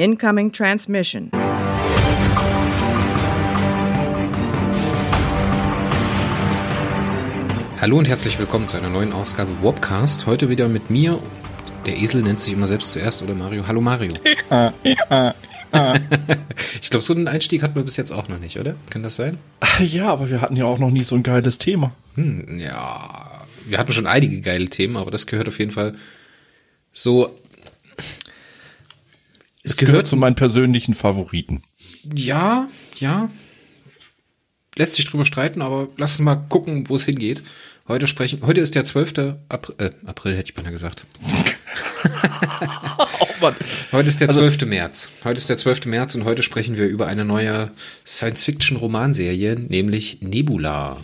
Incoming transmission. Hallo und herzlich willkommen zu einer neuen Ausgabe Warpcast. Heute wieder mit mir. Der Esel nennt sich immer selbst zuerst, oder Mario? Hallo Mario. ich glaube, so einen Einstieg hatten wir bis jetzt auch noch nicht, oder? Kann das sein? Ja, aber wir hatten ja auch noch nie so ein geiles Thema. Hm, ja, wir hatten schon einige geile Themen, aber das gehört auf jeden Fall so. Es, es gehört, gehört zu meinen persönlichen Favoriten. Ja, ja. Lässt sich drüber streiten, aber lass uns mal gucken, wo es hingeht. Heute sprechen, heute ist der 12. April, äh, April hätte ich beinahe gesagt. oh Mann. Heute ist der 12. Also, März. Heute ist der 12. März und heute sprechen wir über eine neue Science-Fiction-Romanserie, nämlich Nebula.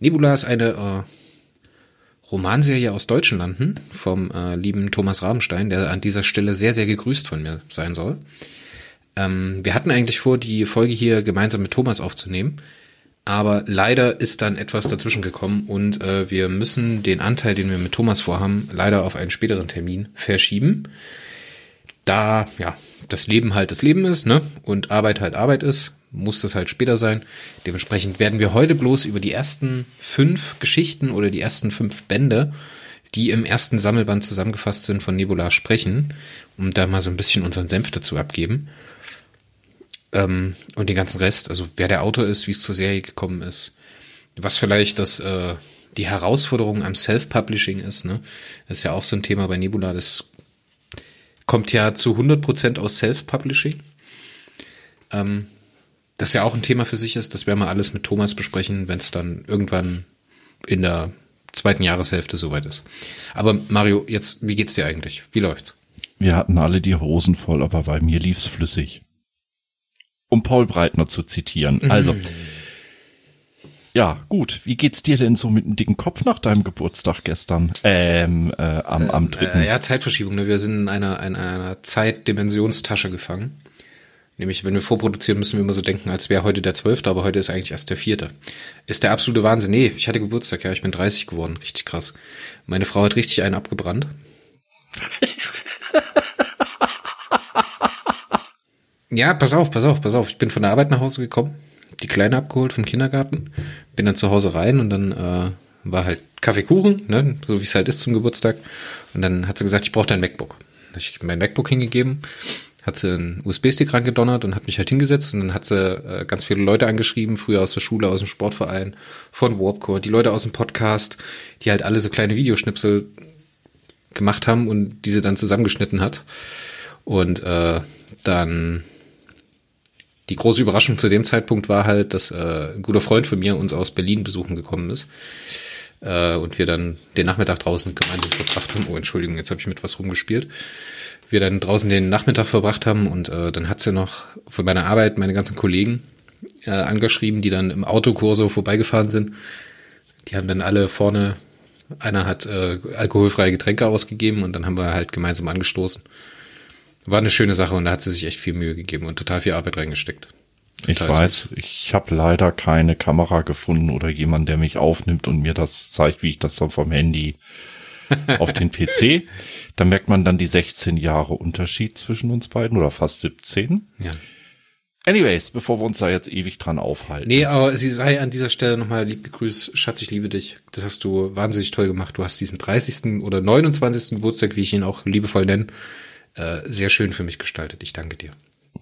Nebula ist eine äh, Romanserie aus deutschen Landen vom äh, lieben Thomas Rabenstein, der an dieser Stelle sehr, sehr gegrüßt von mir sein soll. Ähm, wir hatten eigentlich vor, die Folge hier gemeinsam mit Thomas aufzunehmen. Aber leider ist dann etwas dazwischen gekommen und äh, wir müssen den Anteil, den wir mit Thomas vorhaben, leider auf einen späteren Termin verschieben. Da, ja, das Leben halt das Leben ist, ne? Und Arbeit halt Arbeit ist, muss das halt später sein. Dementsprechend werden wir heute bloß über die ersten fünf Geschichten oder die ersten fünf Bände, die im ersten Sammelband zusammengefasst sind von Nebula sprechen, um da mal so ein bisschen unseren Senf dazu abgeben. Ähm, und den ganzen Rest, also wer der Autor ist, wie es zur Serie gekommen ist, was vielleicht das äh, die Herausforderung am Self-Publishing ist, ne? Das ist ja auch so ein Thema bei Nebula, das kommt ja zu 100% aus Self-Publishing. Ähm, das ja auch ein Thema für sich ist, das werden wir alles mit Thomas besprechen, wenn es dann irgendwann in der zweiten Jahreshälfte soweit ist. Aber Mario, jetzt, wie geht's dir eigentlich? Wie läuft's? Wir hatten alle die Hosen voll, aber bei mir lief's flüssig um Paul Breitner zu zitieren. Mhm. Also, ja, gut. Wie geht's dir denn so mit dem dicken Kopf nach deinem Geburtstag gestern? Ähm, äh, am, am dritten. Äh, ja, Zeitverschiebung. Ne? Wir sind in einer, in einer Zeitdimensionstasche gefangen. Nämlich, wenn wir vorproduzieren, müssen wir immer so denken, als wäre heute der zwölfte, aber heute ist eigentlich erst der vierte. Ist der absolute Wahnsinn. Nee, ich hatte Geburtstag, ja, ich bin 30 geworden. Richtig krass. Meine Frau hat richtig einen abgebrannt. Ja, pass auf, pass auf, pass auf. Ich bin von der Arbeit nach Hause gekommen, die Kleine abgeholt vom Kindergarten, bin dann zu Hause rein und dann äh, war halt Kaffeekuchen, ne, so wie es halt ist zum Geburtstag. Und dann hat sie gesagt, ich brauche dein MacBook. Da ich mein MacBook hingegeben, hat sie einen USB-Stick rangedonnert und hat mich halt hingesetzt und dann hat sie äh, ganz viele Leute angeschrieben, früher aus der Schule, aus dem Sportverein, von Warpcore, die Leute aus dem Podcast, die halt alle so kleine Videoschnipsel gemacht haben und diese dann zusammengeschnitten hat. Und äh, dann die große Überraschung zu dem Zeitpunkt war halt, dass äh, ein guter Freund von mir uns aus Berlin besuchen gekommen ist. Äh, und wir dann den Nachmittag draußen gemeinsam verbracht haben. Oh, Entschuldigung, jetzt habe ich mit was rumgespielt. Wir dann draußen den Nachmittag verbracht haben und äh, dann hat sie noch von meiner Arbeit meine ganzen Kollegen äh, angeschrieben, die dann im Autokurso vorbeigefahren sind. Die haben dann alle vorne, einer hat äh, alkoholfreie Getränke ausgegeben und dann haben wir halt gemeinsam angestoßen. War eine schöne Sache und da hat sie sich echt viel Mühe gegeben und total viel Arbeit reingesteckt. Total ich weiß, süß. ich habe leider keine Kamera gefunden oder jemand, der mich aufnimmt und mir das zeigt, wie ich das dann vom Handy auf den PC. Da merkt man dann die 16 Jahre Unterschied zwischen uns beiden oder fast 17. Ja. Anyways, bevor wir uns da jetzt ewig dran aufhalten. Nee, aber sie sei an dieser Stelle nochmal lieb gegrüßt. Schatz, ich liebe dich. Das hast du wahnsinnig toll gemacht. Du hast diesen 30. oder 29. Geburtstag, wie ich ihn auch liebevoll nenne, äh, sehr schön für mich gestaltet. Ich danke dir.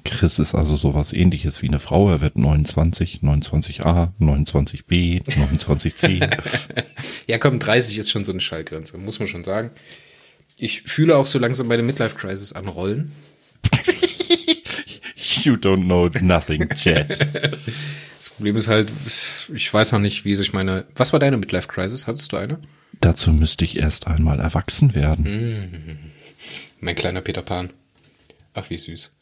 Chris ist also sowas ähnliches wie eine Frau. Er wird 29, 29a, 29b, 29c. ja, komm, 30 ist schon so eine Schallgrenze, muss man schon sagen. Ich fühle auch so langsam meine Midlife-Crisis anrollen. you don't know nothing, Chad. Das Problem ist halt, ich weiß noch nicht, wie sich meine. Was war deine Midlife-Crisis? Hattest du eine? Dazu müsste ich erst einmal erwachsen werden. Mhm. Mein kleiner Peter Pan. Ach, wie süß.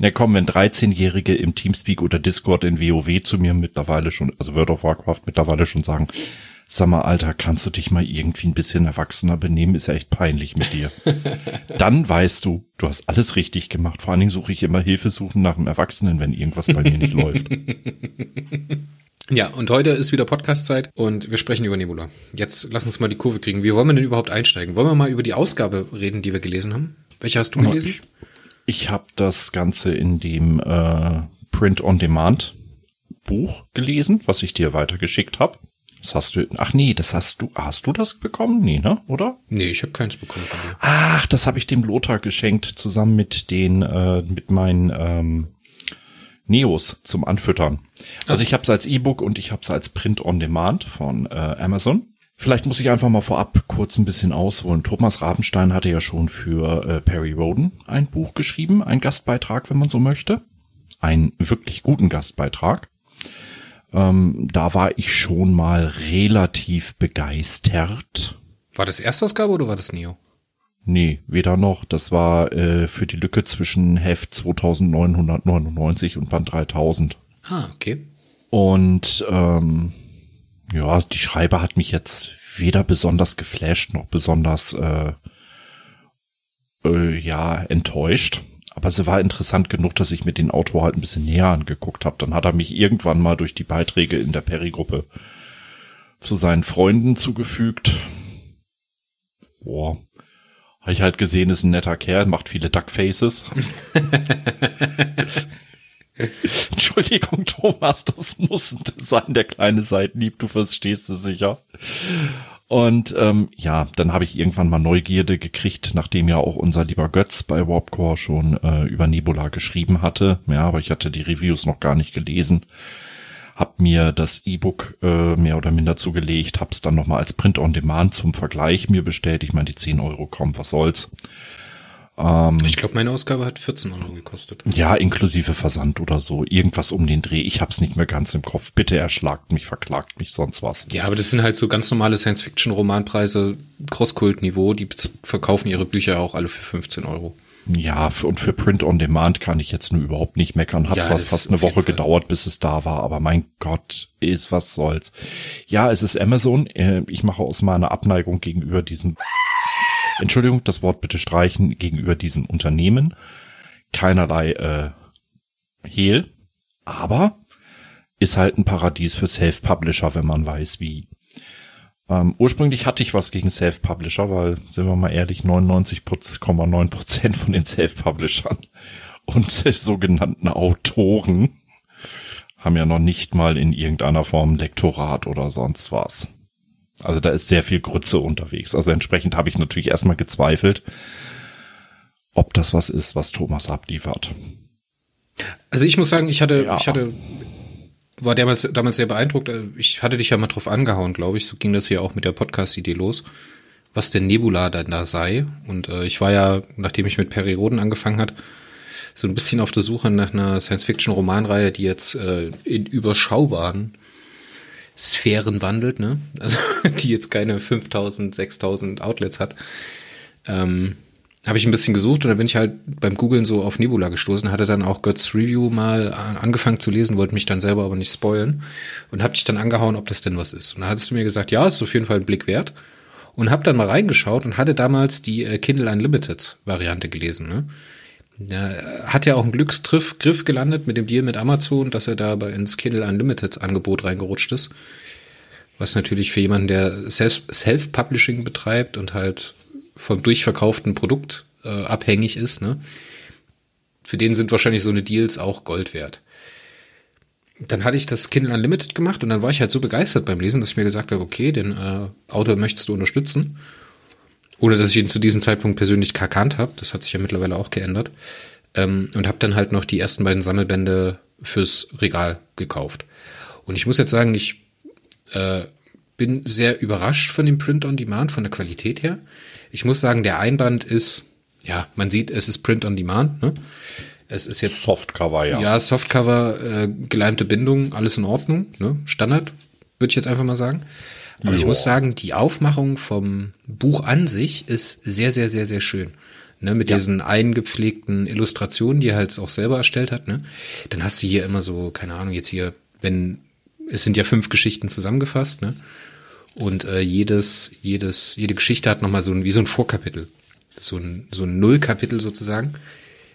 Ja, komm, wenn 13-Jährige im Teamspeak oder Discord in WoW zu mir mittlerweile schon, also World of Warcraft mittlerweile schon sagen, sag mal, Alter, kannst du dich mal irgendwie ein bisschen erwachsener benehmen? Ist ja echt peinlich mit dir. Dann weißt du, du hast alles richtig gemacht. Vor allen Dingen suche ich immer Hilfe suchen nach einem Erwachsenen, wenn irgendwas bei mir nicht läuft. Ja, und heute ist wieder Podcast-Zeit und wir sprechen über Nebula. Jetzt lass uns mal die Kurve kriegen. Wie wollen wir denn überhaupt einsteigen? Wollen wir mal über die Ausgabe reden, die wir gelesen haben? Welche hast du gelesen? Ich habe das Ganze in dem äh, Print-on-Demand Buch gelesen, was ich dir weitergeschickt habe. Das hast du. Ach nee, das hast du. Hast du das bekommen? Nee, ne? Oder? Nee, ich habe keins bekommen von dir. Ach, das habe ich dem Lothar geschenkt, zusammen mit den, äh, mit meinen ähm, Neos zum Anfüttern. Also ich habe es als E-Book und ich habe es als Print on Demand von äh, Amazon. Vielleicht muss ich einfach mal vorab kurz ein bisschen ausholen. Thomas Rabenstein hatte ja schon für äh, Perry Roden ein Buch geschrieben, ein Gastbeitrag, wenn man so möchte. Einen wirklich guten Gastbeitrag. Ähm, da war ich schon mal relativ begeistert. War das Erstausgabe oder war das Neo? Nee, weder noch. Das war äh, für die Lücke zwischen Heft 2999 und Band 3000. Ah, okay. Und ähm, ja, die Schreiber hat mich jetzt weder besonders geflasht noch besonders äh, äh, ja enttäuscht. Aber sie war interessant genug, dass ich mir den Autor halt ein bisschen näher angeguckt habe. Dann hat er mich irgendwann mal durch die Beiträge in der Perry-Gruppe zu seinen Freunden zugefügt. Boah. Habe ich halt gesehen, ist ein netter Kerl, macht viele Duckfaces. Entschuldigung, Thomas, das muss sein, der kleine Seitenlieb, du verstehst es sicher. Und ähm, ja, dann habe ich irgendwann mal Neugierde gekriegt, nachdem ja auch unser lieber Götz bei Warpcore schon äh, über Nebula geschrieben hatte. Ja, aber ich hatte die Reviews noch gar nicht gelesen. Hab mir das E-Book äh, mehr oder minder zugelegt, hab's dann nochmal als Print on Demand zum Vergleich mir bestellt. Ich meine, die 10 Euro kommen, was soll's. Ähm, ich glaube, meine Ausgabe hat 14 Euro gekostet. Ja, inklusive Versand oder so. Irgendwas um den Dreh. Ich hab's nicht mehr ganz im Kopf. Bitte erschlagt mich, verklagt mich, sonst was. Ja, aber das sind halt so ganz normale Science-Fiction-Romanpreise, Crosskult-Niveau. Die verkaufen ihre Bücher auch alle für 15 Euro. Ja, und für Print on Demand kann ich jetzt nur überhaupt nicht meckern. Hat ja, zwar fast eine Woche gedauert, bis es da war, aber mein Gott, ist was soll's. Ja, es ist Amazon. Äh, ich mache aus meiner Abneigung gegenüber diesem Entschuldigung, das Wort bitte streichen, gegenüber diesen Unternehmen keinerlei äh, Hehl, aber ist halt ein Paradies für Self-Publisher, wenn man weiß wie. Ähm, ursprünglich hatte ich was gegen Self-Publisher, weil, sind wir mal ehrlich, 99,9 Prozent von den Self-Publishern und sogenannten Autoren haben ja noch nicht mal in irgendeiner Form Lektorat oder sonst was. Also da ist sehr viel Grütze unterwegs. Also entsprechend habe ich natürlich erstmal gezweifelt, ob das was ist, was Thomas abliefert. Also ich muss sagen, ich hatte, ja. ich hatte, war damals, damals sehr beeindruckt. Ich hatte dich ja mal drauf angehauen, glaube ich. So ging das hier auch mit der Podcast-Idee los, was denn Nebula dann da sei. Und äh, ich war ja, nachdem ich mit Perry Roden angefangen hat, so ein bisschen auf der Suche nach einer Science-Fiction-Romanreihe, die jetzt äh, in überschaubaren Sphären wandelt, ne? Also die jetzt keine 5000, 6000 Outlets hat. Ähm, habe ich ein bisschen gesucht und dann bin ich halt beim Googlen so auf Nebula gestoßen, hatte dann auch Götz Review mal angefangen zu lesen, wollte mich dann selber aber nicht spoilen und habe dich dann angehauen, ob das denn was ist. Und dann hattest du mir gesagt, ja, ist auf jeden Fall ein Blick wert und habe dann mal reingeschaut und hatte damals die äh, Kindle Unlimited Variante gelesen, ne? Ja, hat ja auch einen Glückstriff Griff gelandet mit dem Deal mit Amazon, dass er da bei ins Kindle Unlimited Angebot reingerutscht ist. Was natürlich für jemanden, der Self-Publishing betreibt und halt vom durchverkauften Produkt äh, abhängig ist, ne? Für den sind wahrscheinlich so eine Deals auch Gold wert. Dann hatte ich das Kindle Unlimited gemacht und dann war ich halt so begeistert beim Lesen, dass ich mir gesagt habe, okay, den äh, Autor möchtest du unterstützen ohne dass ich ihn zu diesem Zeitpunkt persönlich gekannt habe. Das hat sich ja mittlerweile auch geändert. Ähm, und habe dann halt noch die ersten beiden Sammelbände fürs Regal gekauft. Und ich muss jetzt sagen, ich äh, bin sehr überrascht von dem Print on Demand, von der Qualität her. Ich muss sagen, der Einband ist, ja, man sieht, es ist Print on Demand. Ne? Es ist jetzt Softcover, ja. Ja, Softcover, äh, geleimte Bindung, alles in Ordnung, ne? Standard, würde ich jetzt einfach mal sagen. Aber jo. ich muss sagen, die Aufmachung vom Buch an sich ist sehr, sehr, sehr, sehr schön. Ne, mit ja. diesen eingepflegten Illustrationen, die er halt auch selber erstellt hat, ne? Dann hast du hier immer so, keine Ahnung, jetzt hier, wenn, es sind ja fünf Geschichten zusammengefasst, ne? Und äh, jedes, jedes, jede Geschichte hat nochmal so ein, wie so ein Vorkapitel. So ein, so ein Nullkapitel sozusagen.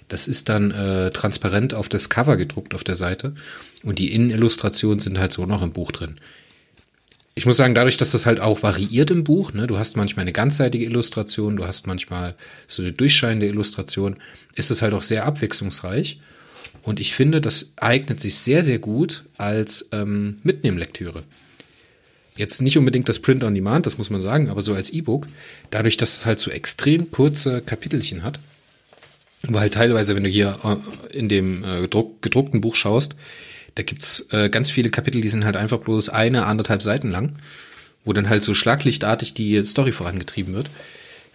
Das ist dann äh, transparent auf das Cover gedruckt auf der Seite. Und die Innenillustrationen sind halt so noch im Buch drin ich muss sagen, dadurch, dass das halt auch variiert im Buch, ne, du hast manchmal eine ganzseitige Illustration, du hast manchmal so eine durchscheinende Illustration, ist es halt auch sehr abwechslungsreich. Und ich finde, das eignet sich sehr, sehr gut als ähm, Mitnehmlektüre. Jetzt nicht unbedingt das Print on Demand, das muss man sagen, aber so als E-Book, dadurch, dass es halt so extrem kurze Kapitelchen hat, wo halt teilweise, wenn du hier äh, in dem äh, gedruckten Buch schaust, da gibt's äh, ganz viele Kapitel, die sind halt einfach bloß eine, anderthalb Seiten lang, wo dann halt so schlaglichtartig die Story vorangetrieben wird.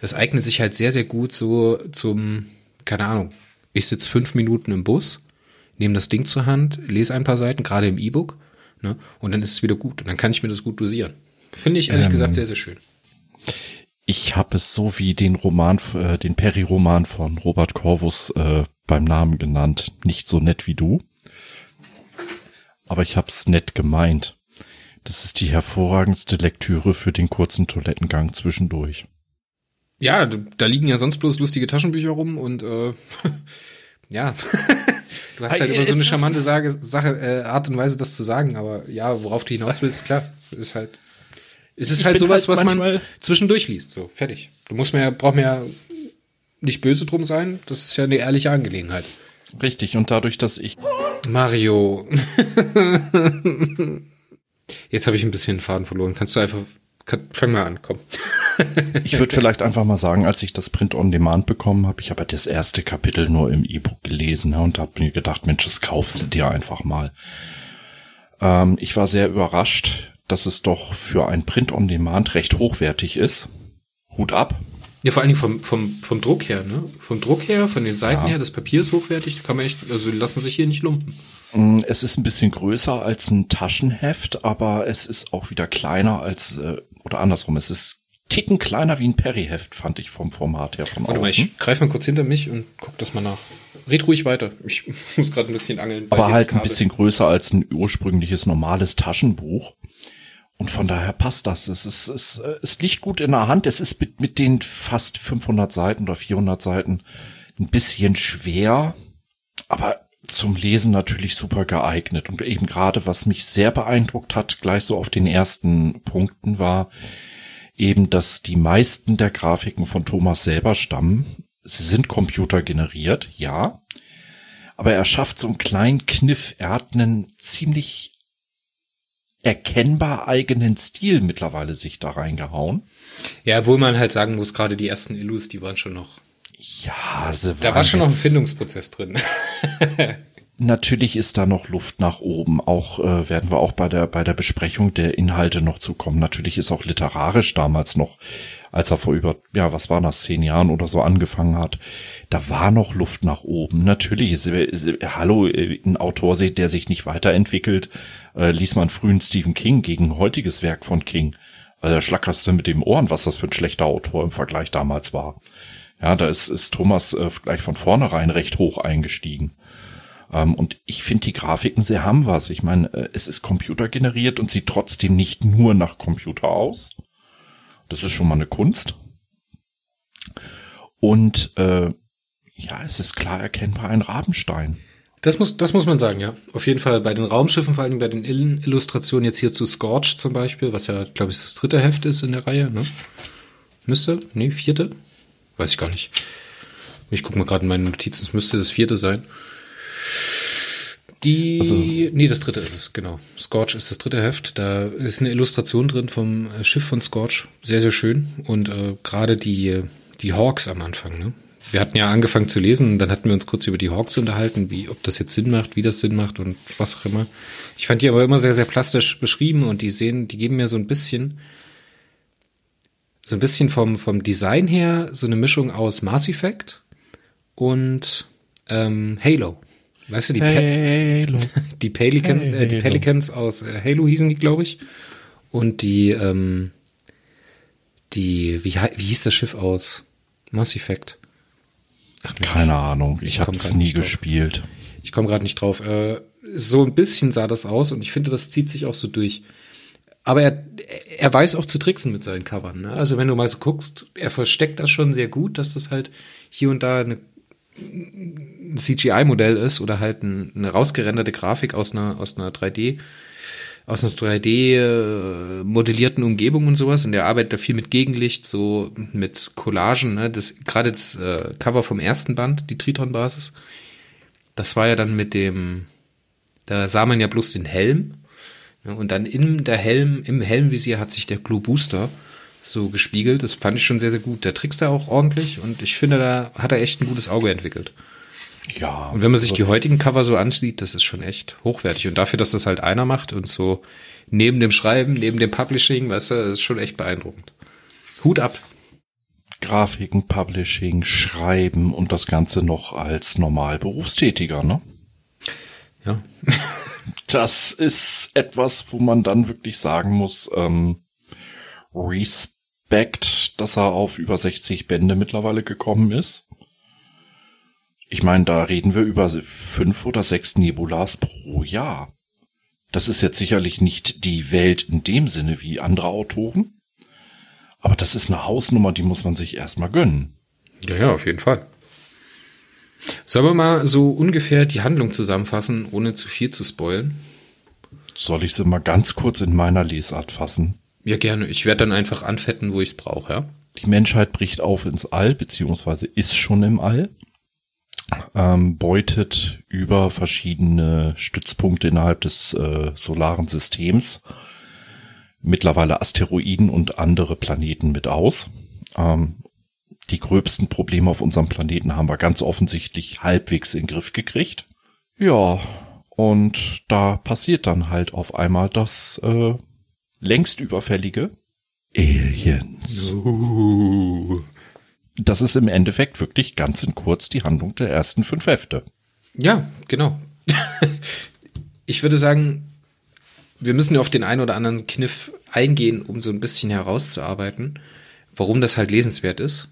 Das eignet sich halt sehr, sehr gut so zum, keine Ahnung, ich sitze fünf Minuten im Bus, nehme das Ding zur Hand, lese ein paar Seiten, gerade im E-Book, ne, und dann ist es wieder gut. Und dann kann ich mir das gut dosieren. Finde ich ehrlich ähm, gesagt sehr, sehr schön. Ich habe es so wie den Roman, äh, den Perry-Roman von Robert Corvus äh, beim Namen genannt. Nicht so nett wie du aber ich hab's nett gemeint. Das ist die hervorragendste Lektüre für den kurzen Toilettengang zwischendurch. Ja, da liegen ja sonst bloß lustige Taschenbücher rum und äh, ja, du hast halt immer so eine charmante Sage, Sache, äh, Art und Weise, das zu sagen, aber ja, worauf du hinaus willst, klar, ist halt, es ist halt sowas, halt was man zwischendurch liest, so, fertig. Du musst mir, brauch mir ja nicht böse drum sein, das ist ja eine ehrliche Angelegenheit. Richtig, und dadurch, dass ich. Mario. Jetzt habe ich ein bisschen den Faden verloren. Kannst du einfach. Kann, fang mal an, komm. ich würde vielleicht einfach mal sagen, als ich das Print on Demand bekommen habe, ich habe das erste Kapitel nur im E-Book gelesen ja, und habe mir gedacht, Mensch, das kaufst du dir einfach mal. Ähm, ich war sehr überrascht, dass es doch für ein Print on Demand recht hochwertig ist. Hut ab. Ja, vor allen Dingen vom, vom, vom Druck her, ne? Vom Druck her, von den Seiten ja. her, das Papier ist hochwertig, da kann man echt, also lassen sich hier nicht lumpen. Mm, es ist ein bisschen größer als ein Taschenheft, aber es ist auch wieder kleiner als, äh, oder andersrum, es ist ticken kleiner wie ein Perry-Heft, fand ich vom Format her von Warte außen. mal, ich greife mal kurz hinter mich und guck das mal nach. Red ruhig weiter. Ich muss gerade ein bisschen angeln. Aber halt ein bisschen größer als ein ursprüngliches normales Taschenbuch. Und von daher passt das. Es ist, es, es liegt gut in der Hand. Es ist mit, mit den fast 500 Seiten oder 400 Seiten ein bisschen schwer, aber zum Lesen natürlich super geeignet. Und eben gerade, was mich sehr beeindruckt hat, gleich so auf den ersten Punkten war, eben, dass die meisten der Grafiken von Thomas selber stammen. Sie sind computergeneriert, ja. Aber er schafft so einen kleinen Kniff. Er hat einen ziemlich erkennbar eigenen Stil mittlerweile sich da reingehauen. Ja, obwohl man halt sagen muss, gerade die ersten Illus, die waren schon noch. Ja, sie Da war schon noch ein Findungsprozess drin. Natürlich ist da noch Luft nach oben. Auch äh, werden wir auch bei der bei der Besprechung der Inhalte noch zukommen. Natürlich ist auch literarisch damals noch, als er vor über ja was war das zehn Jahren oder so angefangen hat, da war noch Luft nach oben. Natürlich ist, ist hallo äh, ein Autor, der sich nicht weiterentwickelt, äh, liest man frühen Stephen King gegen heutiges Werk von King. Also schlackerst du mit dem Ohren, was das für ein schlechter Autor im Vergleich damals war. Ja, da ist, ist Thomas äh, gleich von vornherein recht hoch eingestiegen. Ähm, und ich finde die Grafiken sehr haben was. Ich meine, äh, es ist computergeneriert und sieht trotzdem nicht nur nach Computer aus. Das ist schon mal eine Kunst. Und äh, ja, es ist klar erkennbar ein Rabenstein. Das muss, das muss man sagen, ja. Auf jeden Fall bei den Raumschiffen, vor allem bei den Illustrationen jetzt hier zu Scorch zum Beispiel, was ja, glaube ich, das dritte Heft ist in der Reihe, ne? Müsste? Nee, vierte? Weiß ich gar nicht. Ich gucke mal gerade in meine Notizen, es müsste das vierte sein. Die, also, nee, das dritte ist es, genau. Scorch ist das dritte Heft. Da ist eine Illustration drin vom äh, Schiff von Scorch. Sehr, sehr schön. Und äh, gerade die, die Hawks am Anfang, ne? Wir hatten ja angefangen zu lesen und dann hatten wir uns kurz über die Hawks unterhalten, wie, ob das jetzt Sinn macht, wie das Sinn macht und was auch immer. Ich fand die aber immer sehr, sehr plastisch beschrieben und die sehen, die geben mir so ein bisschen, so ein bisschen vom, vom Design her so eine Mischung aus Mass Effect und ähm, Halo. Weißt du, die, Halo. die, Pelican, Halo. Äh, die Pelicans aus äh, Halo hießen die, glaube ich. Und die, ähm, die, wie, wie hieß das Schiff aus Mass Effect? Ach, Keine Ahnung, ich, ich habe es nie gespielt. Ich komme gerade nicht drauf. Äh, so ein bisschen sah das aus und ich finde, das zieht sich auch so durch. Aber er, er weiß auch zu tricksen mit seinen Covern. Ne? Also wenn du mal so guckst, er versteckt das schon sehr gut, dass das halt hier und da eine ein CGI-Modell ist oder halt ein, eine rausgerenderte Grafik aus einer, aus einer 3D aus einer 3D äh, modellierten Umgebung und sowas und der arbeitet da viel mit Gegenlicht, so mit Collagen, ne? Das gerade das äh, Cover vom ersten Band, die Triton Basis. Das war ja dann mit dem da sah man ja bloß den Helm ne? und dann in der Helm im Helmvisier hat sich der Glow Booster so gespiegelt. Das fand ich schon sehr sehr gut. Der trickst da auch ordentlich und ich finde, da hat er echt ein gutes Auge entwickelt. Ja. Und wenn man sich die heutigen Cover so ansieht, das ist schon echt hochwertig. Und dafür, dass das halt einer macht und so neben dem Schreiben, neben dem Publishing, weißt du, ist schon echt beeindruckend. Hut ab. Grafiken, Publishing, Schreiben und das Ganze noch als normal Berufstätiger, ne? Ja. das ist etwas, wo man dann wirklich sagen muss, ähm, Respekt, dass er auf über 60 Bände mittlerweile gekommen ist. Ich meine, da reden wir über fünf oder sechs Nebulas pro Jahr. Das ist jetzt sicherlich nicht die Welt in dem Sinne wie andere Autoren. Aber das ist eine Hausnummer, die muss man sich erstmal gönnen. Ja, ja, auf jeden Fall. Sollen wir mal so ungefähr die Handlung zusammenfassen, ohne zu viel zu spoilen? Soll ich sie mal ganz kurz in meiner Lesart fassen? Ja, gerne. Ich werde dann einfach anfetten, wo ich es brauche, ja? Die Menschheit bricht auf ins All, beziehungsweise ist schon im All ähm, beutet über verschiedene Stützpunkte innerhalb des äh, solaren Systems mittlerweile Asteroiden und andere Planeten mit aus. Ähm, die gröbsten Probleme auf unserem Planeten haben wir ganz offensichtlich halbwegs in den Griff gekriegt. Ja, und da passiert dann halt auf einmal das äh, längst überfällige Aliens. Uh das ist im Endeffekt wirklich ganz in kurz die Handlung der ersten fünf Hefte. Ja, genau. ich würde sagen, wir müssen auf den einen oder anderen Kniff eingehen, um so ein bisschen herauszuarbeiten, warum das halt lesenswert ist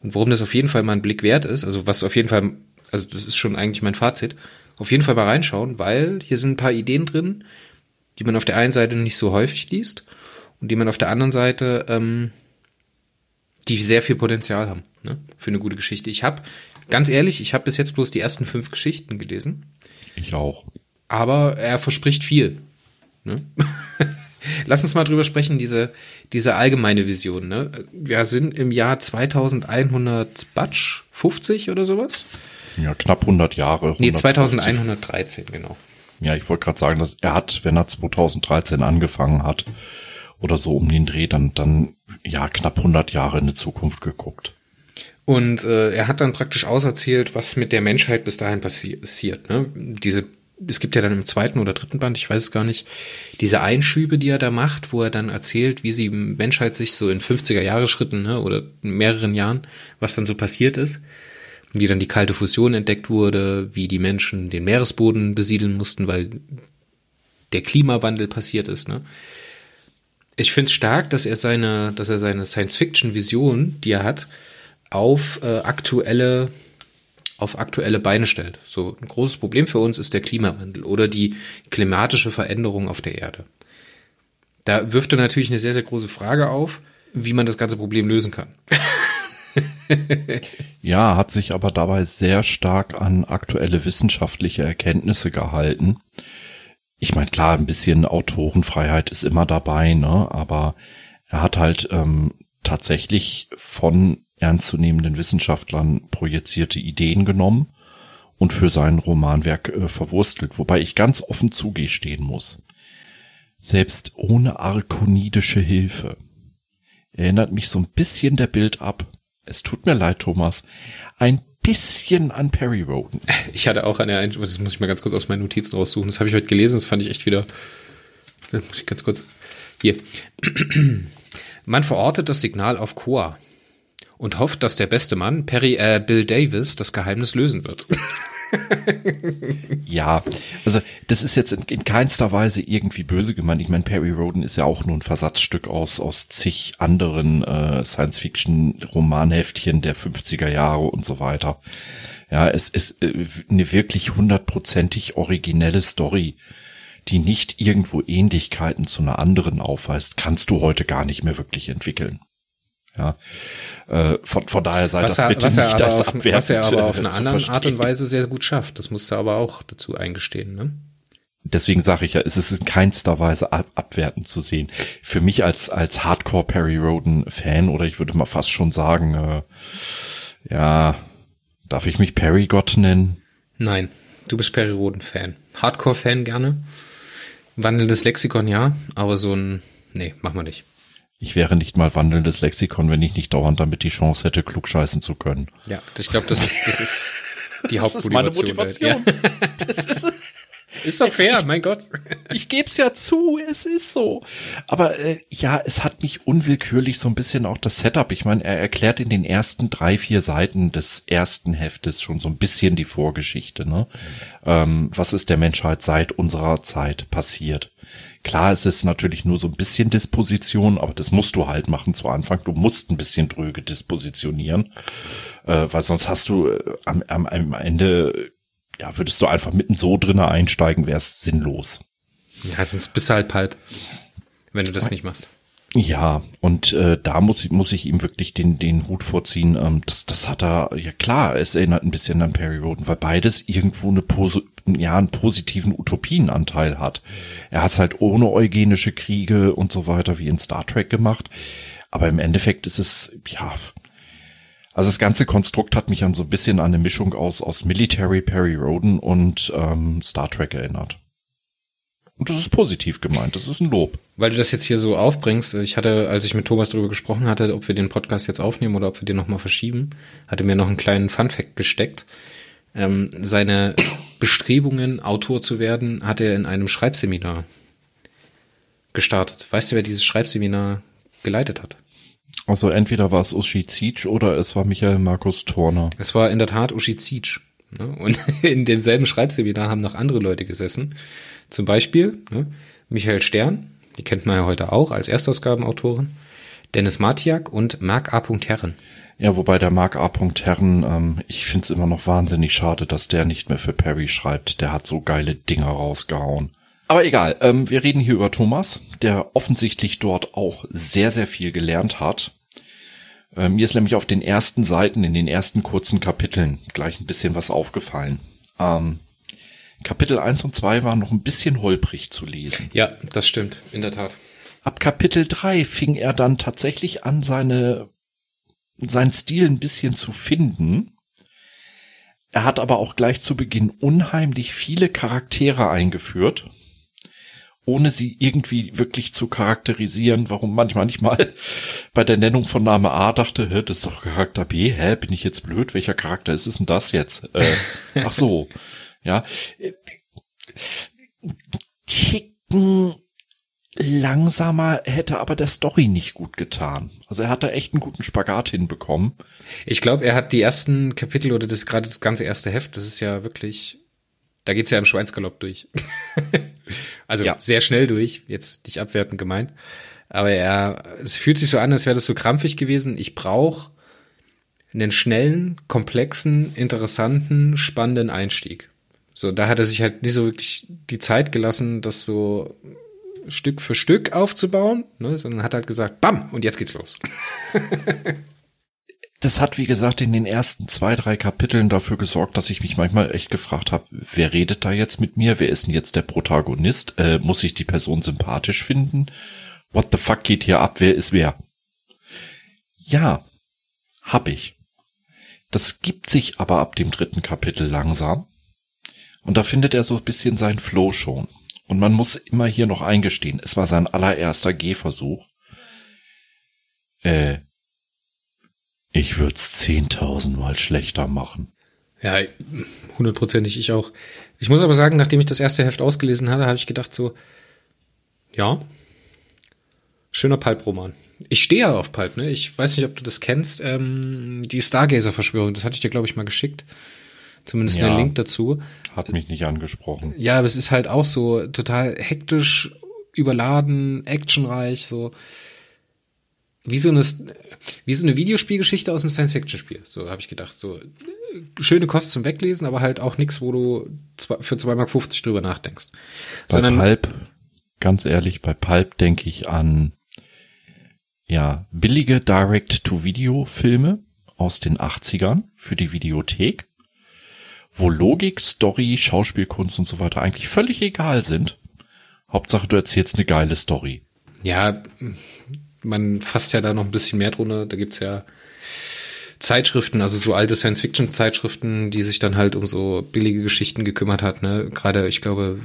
und warum das auf jeden Fall mal ein Blick wert ist. Also was auf jeden Fall, also das ist schon eigentlich mein Fazit. Auf jeden Fall mal reinschauen, weil hier sind ein paar Ideen drin, die man auf der einen Seite nicht so häufig liest und die man auf der anderen Seite ähm, die sehr viel Potenzial haben ne, für eine gute Geschichte. Ich habe, ganz ehrlich, ich habe bis jetzt bloß die ersten fünf Geschichten gelesen. Ich auch. Aber er verspricht viel. Ne? Lass uns mal drüber sprechen, diese, diese allgemeine Vision. Ne? Wir sind im Jahr 2100 Batsch, 50 oder sowas? Ja, knapp 100 Jahre. 150. Nee, 2113, genau. Ja, ich wollte gerade sagen, dass er hat, wenn er 2013 angefangen hat, oder so um den Dreh, dann, dann ja knapp 100 Jahre in die Zukunft geguckt. Und äh, er hat dann praktisch auserzählt, was mit der Menschheit bis dahin passiert. Ne? Diese, es gibt ja dann im zweiten oder dritten Band, ich weiß es gar nicht, diese Einschübe, die er da macht, wo er dann erzählt, wie die Menschheit sich so in 50er Jahre Schritten ne, oder in mehreren Jahren, was dann so passiert ist. Wie dann die kalte Fusion entdeckt wurde, wie die Menschen den Meeresboden besiedeln mussten, weil der Klimawandel passiert ist. Ne? Ich finde es stark, dass er seine, dass er seine Science-Fiction-Vision, die er hat, auf äh, aktuelle auf aktuelle Beine stellt. So ein großes Problem für uns ist der Klimawandel oder die klimatische Veränderung auf der Erde. Da wirft er natürlich eine sehr, sehr große Frage auf, wie man das ganze Problem lösen kann. ja, hat sich aber dabei sehr stark an aktuelle wissenschaftliche Erkenntnisse gehalten ich meine, klar, ein bisschen Autorenfreiheit ist immer dabei, ne? Aber er hat halt ähm, tatsächlich von ernstzunehmenden Wissenschaftlern projizierte Ideen genommen und für sein Romanwerk äh, verwurstelt, wobei ich ganz offen zugestehen muss. Selbst ohne arkonidische Hilfe erinnert mich so ein bisschen der Bild ab. Es tut mir leid, Thomas. Ein bisschen an Perry Roden. Ich hatte auch eine, das muss ich mal ganz kurz aus meinen Notizen raussuchen. Das habe ich heute gelesen, das fand ich echt wieder. Muss ich ganz kurz. Hier. Man verortet das Signal auf Koa und hofft, dass der beste Mann, Perry, äh, Bill Davis, das Geheimnis lösen wird. ja, also das ist jetzt in, in, keinster Weise irgendwie böse gemeint. Ich meine, Perry Roden ist ja auch nur ein Versatzstück aus, aus zig anderen äh, Science-Fiction-Romanheftchen der 50er Jahre und so weiter. Ja, es ist äh, eine wirklich hundertprozentig originelle Story, die nicht irgendwo Ähnlichkeiten zu einer anderen aufweist, kannst du heute gar nicht mehr wirklich entwickeln. Ja, äh, von, von daher sei was das er, bitte nicht als Abwehr. Was er aber auf eine andere Art und Weise sehr gut schafft. Das musst du aber auch dazu eingestehen, ne? deswegen sage ich ja, es ist in keinster Weise ab abwertend zu sehen. Für mich als, als Hardcore Perry Roden Fan oder ich würde mal fast schon sagen, äh, ja, darf ich mich Perry Gott nennen? Nein, du bist Perry Roden Fan. Hardcore Fan gerne. Wandelndes Lexikon ja, aber so ein, nee, machen wir nicht. Ich wäre nicht mal wandelndes Lexikon, wenn ich nicht dauernd damit die Chance hätte, klugscheißen zu können. Ja, ich glaube, das ist, das ist die Das ist meine Motivation. Ja. Das ist, Ist doch fair, mein Gott. ich geb's ja zu, es ist so. Aber äh, ja, es hat mich unwillkürlich so ein bisschen auch das Setup. Ich meine, er erklärt in den ersten drei, vier Seiten des ersten Heftes schon so ein bisschen die Vorgeschichte. Ne? Ähm, was ist der Menschheit seit unserer Zeit passiert? Klar, es ist natürlich nur so ein bisschen Disposition, aber das musst du halt machen zu Anfang. Du musst ein bisschen dröge dispositionieren, äh, weil sonst hast du äh, am, am, am Ende, ja, würdest du einfach mitten so drinne einsteigen, wäre es sinnlos. Ja, sonst bist du halt Pulp, wenn du das nicht machst. Ja, und äh, da muss ich, muss ich ihm wirklich den, den Hut vorziehen. Ähm, das, das hat er, ja klar, es erinnert ein bisschen an Perry Roden, weil beides irgendwo eine Pose, ja, einen positiven Utopienanteil hat. Er hat es halt ohne eugenische Kriege und so weiter wie in Star Trek gemacht. Aber im Endeffekt ist es, ja, also das ganze Konstrukt hat mich an so ein bisschen an eine Mischung aus, aus Military Perry Roden und ähm, Star Trek erinnert. Und das ist positiv gemeint, das ist ein Lob. Weil du das jetzt hier so aufbringst, ich hatte, als ich mit Thomas darüber gesprochen hatte, ob wir den Podcast jetzt aufnehmen oder ob wir den nochmal verschieben, hatte mir noch einen kleinen Funfact gesteckt. Ähm, seine Bestrebungen, Autor zu werden, hat er in einem Schreibseminar gestartet. Weißt du, wer dieses Schreibseminar geleitet hat? Also entweder war es Uschi Zietsch oder es war Michael Markus Turner. Es war in der Tat Uschi Zietsch. Ne? Und in demselben Schreibseminar haben noch andere Leute gesessen. Zum Beispiel ne? Michael Stern, die kennt man ja heute auch als Erstausgabenautorin, Dennis Matiak und Marc A. Herren. Ja, wobei der Mark A. Herren, ähm, ich find's immer noch wahnsinnig schade, dass der nicht mehr für Perry schreibt. Der hat so geile Dinger rausgehauen. Aber egal, ähm, wir reden hier über Thomas, der offensichtlich dort auch sehr, sehr viel gelernt hat. Äh, mir ist nämlich auf den ersten Seiten, in den ersten kurzen Kapiteln gleich ein bisschen was aufgefallen. Ähm, Kapitel 1 und 2 waren noch ein bisschen holprig zu lesen. Ja, das stimmt, in der Tat. Ab Kapitel 3 fing er dann tatsächlich an, seine, seinen Stil ein bisschen zu finden. Er hat aber auch gleich zu Beginn unheimlich viele Charaktere eingeführt, ohne sie irgendwie wirklich zu charakterisieren, warum manchmal nicht mal bei der Nennung von Name A dachte, hä, das ist doch Charakter B, hä, bin ich jetzt blöd, welcher Charakter ist es denn das jetzt? Äh, ach so, ja. Ticken langsamer hätte aber der Story nicht gut getan. Also er hat da echt einen guten Spagat hinbekommen. Ich glaube, er hat die ersten Kapitel oder das gerade das ganze erste Heft, das ist ja wirklich, da geht's ja im Schweinsgalopp durch. also Ja. sehr schnell durch, jetzt nicht abwertend gemeint. Aber er, es fühlt sich so an, als wäre das so krampfig gewesen. Ich brauche einen schnellen, komplexen, interessanten, spannenden Einstieg. So, da hat er sich halt nicht so wirklich die Zeit gelassen, das so Stück für Stück aufzubauen, ne, sondern hat halt gesagt, bam, und jetzt geht's los. Das hat, wie gesagt, in den ersten zwei, drei Kapiteln dafür gesorgt, dass ich mich manchmal echt gefragt habe, wer redet da jetzt mit mir? Wer ist denn jetzt der Protagonist? Äh, muss ich die Person sympathisch finden? What the fuck geht hier ab? Wer ist wer? Ja, hab ich. Das gibt sich aber ab dem dritten Kapitel langsam. Und da findet er so ein bisschen seinen Flow schon. Und man muss immer hier noch eingestehen, es war sein allererster Gehversuch. Äh, ich würde es zehntausendmal schlechter machen. Ja, hundertprozentig ich auch. Ich muss aber sagen, nachdem ich das erste Heft ausgelesen hatte, habe ich gedacht so, ja, schöner Pulp-Roman. Ich stehe ja auf Pulp, ne? Ich weiß nicht, ob du das kennst. Ähm, die Stargazer-Verschwörung, das hatte ich dir, glaube ich, mal geschickt. Zumindest Ja. einen Link dazu. Hat mich nicht angesprochen. Ja, aber es ist halt auch so total hektisch, überladen, actionreich, so wie so eine wie so eine Videospielgeschichte aus einem Science-Fiction-Spiel. So habe ich gedacht, so schöne Kost zum Weglesen, aber halt auch nix, wo du zwei, für 2,50 Mark drüber nachdenkst. Bei Sondern Pulp, ganz ehrlich, bei Pulp denke ich an ja billige Direct-to-Video-Filme aus den 80ern für die Videothek, wo Logik, Story, Schauspielkunst und so weiter eigentlich völlig egal sind. Hauptsache, du erzählst eine geile Story. Ja, man fasst ja da noch ein bisschen mehr drunter. Da gibt's ja Zeitschriften, also so alte Science-Fiction-Zeitschriften, die sich dann halt um so billige Geschichten gekümmert hat. Ne? Gerade, ich glaube,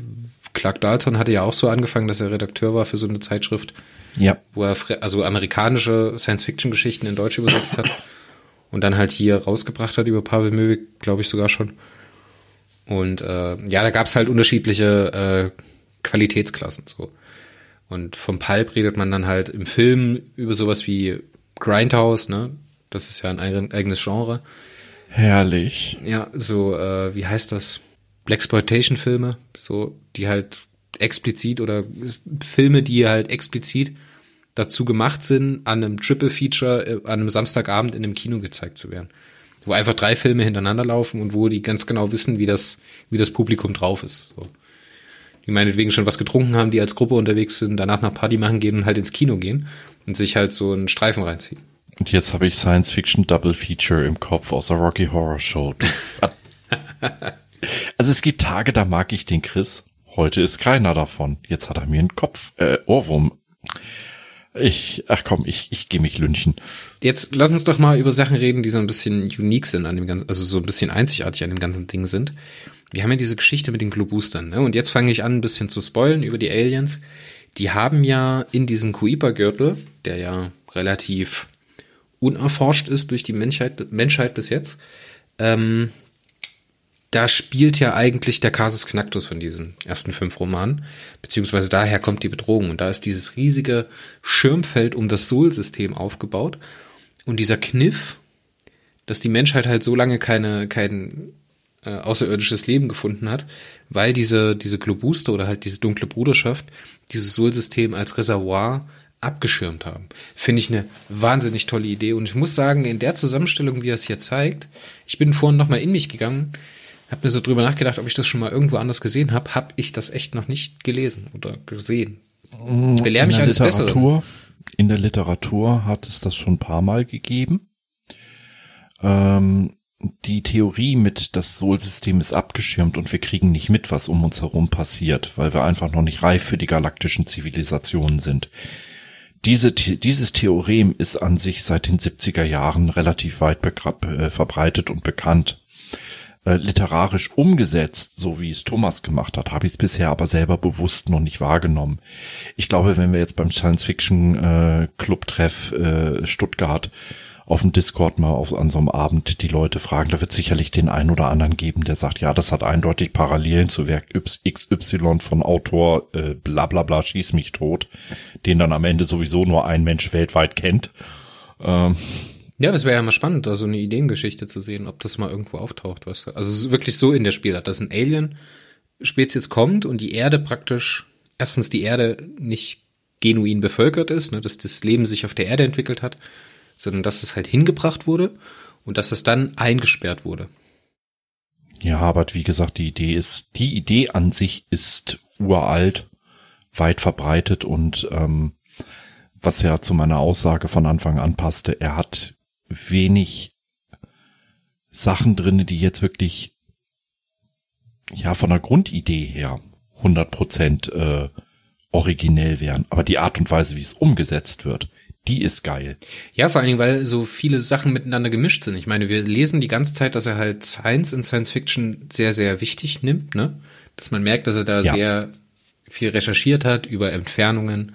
Clark Dalton hatte ja auch so angefangen, dass er Redakteur war für so eine Zeitschrift. Ja. Wo er also amerikanische Science-Fiction-Geschichten in Deutsch übersetzt hat. Und dann halt hier rausgebracht hat über Pavel Möwig, glaube ich sogar schon. Und äh, ja, da gab's halt unterschiedliche äh, Qualitätsklassen so. Und vom Pulp redet man dann halt im Film über sowas wie Grindhouse, ne? Das ist ja ein eigenes Genre. Herrlich. Ja, so, äh, wie heißt das? Blaxploitation-Filme, so, die halt explizit oder Filme, die halt explizit dazu gemacht sind, an einem Triple Feature äh, an einem Samstagabend in einem Kino gezeigt zu werden. Wo einfach drei Filme hintereinander laufen und wo die ganz genau wissen, wie das, wie das Publikum drauf ist. So. Die meinetwegen schon was getrunken haben, die als Gruppe unterwegs sind, danach nach Party machen gehen und halt ins Kino gehen und sich halt so einen Streifen reinziehen. Und jetzt habe ich Science Fiction Double Feature im Kopf aus der Rocky Horror Show. also es gibt Tage, da mag ich den Chris. Heute ist keiner davon. Jetzt hat er mir einen Kopf, äh, Ohrwurm. Ich, ach komm, ich, ich gehe mich lünchen. Jetzt lass uns doch mal über Sachen reden, die so ein bisschen unique sind an dem ganzen, also so ein bisschen einzigartig an dem ganzen Ding sind. Wir haben ja diese Geschichte mit den Globustern, ne? Und jetzt fange ich an, ein bisschen zu spoilen über die Aliens. Die haben ja in diesem Kuiper-Gürtel, der ja relativ unerforscht ist durch die Menschheit, Menschheit bis jetzt, ähm, da spielt ja eigentlich der Casus Knacktus von diesen ersten fünf Romanen, beziehungsweise daher kommt die Bedrohung. Und da ist dieses riesige Schirmfeld um das Sol-System aufgebaut. Und dieser Kniff, dass die Menschheit halt so lange keine, kein äh, außerirdisches Leben gefunden hat, weil diese, diese Globuste oder halt diese dunkle Bruderschaft dieses Sol-System als Reservoir abgeschirmt haben. Finde ich eine wahnsinnig tolle Idee. Und ich muss sagen, in der Zusammenstellung, wie er es hier zeigt, ich bin vorhin nochmal in mich gegangen, habe mir so drüber nachgedacht, ob ich das schon mal irgendwo anders gesehen habe, habe ich das echt noch nicht gelesen oder gesehen. Ich belehre mich alles Literatur, In der Literatur hat es das schon ein paar Mal gegeben. Ähm, die Theorie mit, das Sol-System ist abgeschirmt und wir kriegen nicht mit, was um uns herum passiert, weil wir einfach noch nicht reif für die galaktischen Zivilisationen sind. Diese, dieses Theorem ist an sich seit den 70er Jahren relativ weit äh, verbreitet und bekannt. Äh, literarisch umgesetzt, so wie es Thomas gemacht hat, habe ich es bisher aber selber bewusst noch nicht wahrgenommen. Ich glaube, wenn wir jetzt beim Science Fiction äh, äh, Stuttgart auf dem Discord mal auf, an so einem Abend die Leute fragen, da wird sicherlich den einen oder anderen geben, der sagt, ja, das hat eindeutig Parallelen zu Werk XY von Autor äh, bla bla bla, schieß mich tot, den dann am Ende sowieso nur ein Mensch weltweit kennt. Ähm, ja, das wäre ja mal spannend, da so eine Ideengeschichte zu sehen, ob das mal irgendwo auftaucht, weißt du. Also es ist wirklich so in der Spielart, dass ein Alien-Spezies kommt und die Erde praktisch, erstens die Erde nicht genuin bevölkert ist, ne, dass das Leben sich auf der Erde entwickelt hat sondern dass es halt hingebracht wurde und dass es dann eingesperrt wurde. Ja, aber wie gesagt, die Idee ist, die Idee an sich ist uralt, weit verbreitet und ähm, was ja zu meiner Aussage von Anfang an passte, er hat wenig Sachen drinne, die jetzt wirklich ja von der Grundidee her 100 Prozent äh, originell wären. Aber die Art und Weise, wie es umgesetzt wird, die ist geil. Ja, vor allen Dingen, weil so viele Sachen miteinander gemischt sind. Ich meine, wir lesen die ganze Zeit, dass er halt Science in Science Fiction sehr, sehr wichtig nimmt, ne? Dass man merkt, dass er da ja. sehr viel recherchiert hat über Entfernungen,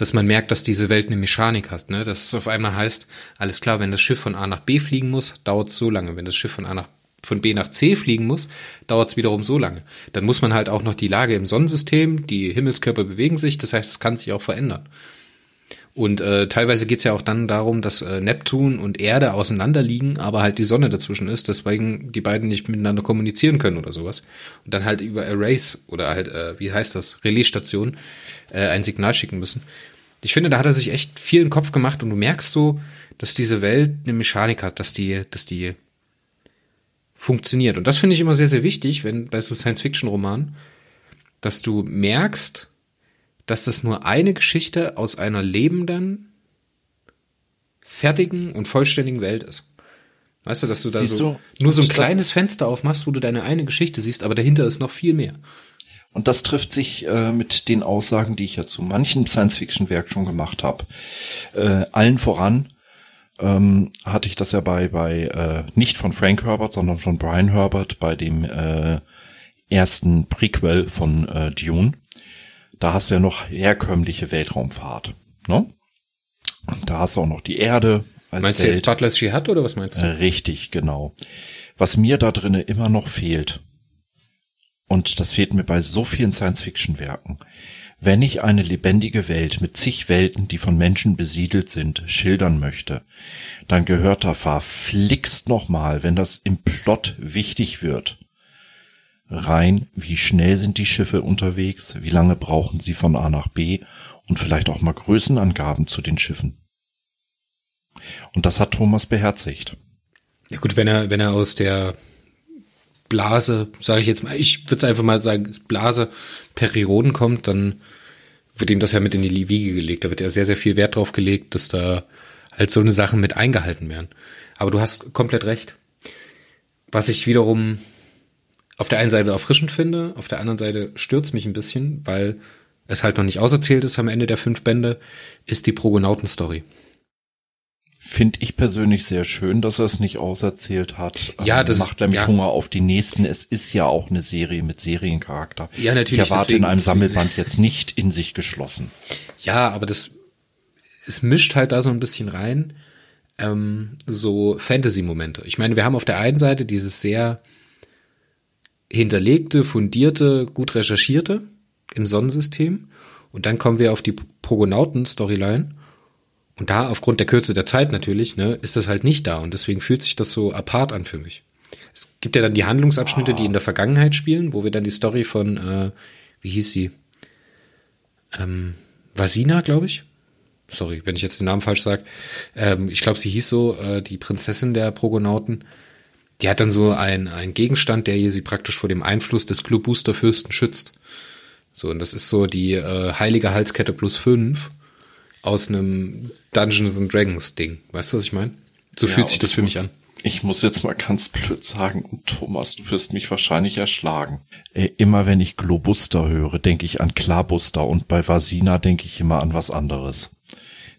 dass man merkt, dass diese Welt eine Mechanik hat, ne? Dass es auf einmal heißt, alles klar, wenn das Schiff von A nach B fliegen muss, dauert es so lange. Wenn das Schiff von A nach von B nach C fliegen muss, dauert es wiederum so lange. Dann muss man halt auch noch die Lage im Sonnensystem, die Himmelskörper bewegen sich, das heißt, es kann sich auch verändern. Und äh, teilweise geht's ja auch dann darum, dass äh, Neptun und Erde auseinanderliegen, aber halt die Sonne dazwischen ist, deswegen die beiden nicht miteinander kommunizieren können oder sowas. Und dann halt über Arrays oder halt, äh, wie heißt das, Relaisstation äh, ein Signal schicken müssen. Ich finde, da hat er sich echt viel in den Kopf gemacht und du merkst so, dass diese Welt eine Mechanik hat, dass die, dass die funktioniert. Und das finde ich immer sehr, sehr wichtig, wenn bei so Science-Fiction-Romanen, dass du merkst, dass das nur eine Geschichte aus einer lebenden, fertigen und vollständigen Welt ist. Weißt du, dass du da so, du, nur so ein kleines Fenster aufmachst, wo du deine eine Geschichte siehst, aber dahinter ist noch viel mehr. Und das trifft sich äh, mit den Aussagen, die ich ja zu manchen Science-Fiction-Werk schon gemacht habe. Äh, allen voran ähm, hatte ich das ja bei, bei äh, nicht von Frank Herbert, sondern von Brian Herbert bei dem äh, ersten Prequel von äh, Dune. Da hast du ja noch herkömmliche Weltraumfahrt. Ne? Und da hast du auch noch die Erde. Als meinst Welt. du jetzt Butler's Jihad oder was meinst du? Äh, richtig, genau. Was mir da drinnen immer noch fehlt, und das fehlt mir bei so vielen Science-Fiction-Werken, wenn ich eine lebendige Welt mit zig Welten, die von Menschen besiedelt sind, schildern möchte, dann gehört da verflixt nochmal, wenn das im Plot wichtig wird, rein, wie schnell sind die Schiffe unterwegs, wie lange brauchen sie von A nach B und vielleicht auch mal Größenangaben zu den Schiffen. Und das hat Thomas beherzigt. Ja gut, wenn er, wenn er aus der Blase, sage ich jetzt mal, ich würde es einfach mal sagen, Blase Perioden kommt, dann wird ihm das ja mit in die Wiege gelegt. Da wird ja sehr, sehr viel Wert drauf gelegt, dass da halt so eine Sachen mit eingehalten werden. Aber du hast komplett recht. Was ich wiederum auf der einen Seite erfrischend finde, auf der anderen Seite stürzt mich ein bisschen, weil es halt noch nicht auserzählt ist am Ende der fünf Bände, ist die Progonauten-Story. Finde ich persönlich sehr schön, dass er es nicht auserzählt hat. Ja, das macht nämlich ja. Hunger auf die nächsten. Es ist ja auch eine Serie mit Seriencharakter. Ja, natürlich. Ich erwarte deswegen, in einem Sammelband jetzt nicht in sich geschlossen. Ja, aber das, es mischt halt da so ein bisschen rein, ähm, so Fantasy-Momente. Ich meine, wir haben auf der einen Seite dieses sehr hinterlegte, fundierte, gut recherchierte im Sonnensystem. Und dann kommen wir auf die Progonauten-Storyline und da, aufgrund der Kürze der Zeit natürlich, ne, ist das halt nicht da. Und deswegen fühlt sich das so apart an für mich. Es gibt ja dann die Handlungsabschnitte, die in der Vergangenheit spielen, wo wir dann die Story von, äh, wie hieß sie? Ähm, Vasina, glaube ich. Sorry, wenn ich jetzt den Namen falsch sage. Ähm, ich glaube, sie hieß so, äh, die Prinzessin der Progonauten. Die hat dann so ein, ein Gegenstand, der ihr sie praktisch vor dem Einfluss des Club Booster Fürsten schützt. So, und das ist so die äh, heilige Halskette plus fünf aus einem Dungeons and Dragons Ding. Weißt du, was ich meine? So ja, fühlt sich das für muss, mich an. Ich muss jetzt mal ganz blöd sagen, Thomas, du wirst mich wahrscheinlich erschlagen. Äh, immer wenn ich Globuster höre, denke ich an Klarbuster und bei Vasina denke ich immer an was anderes.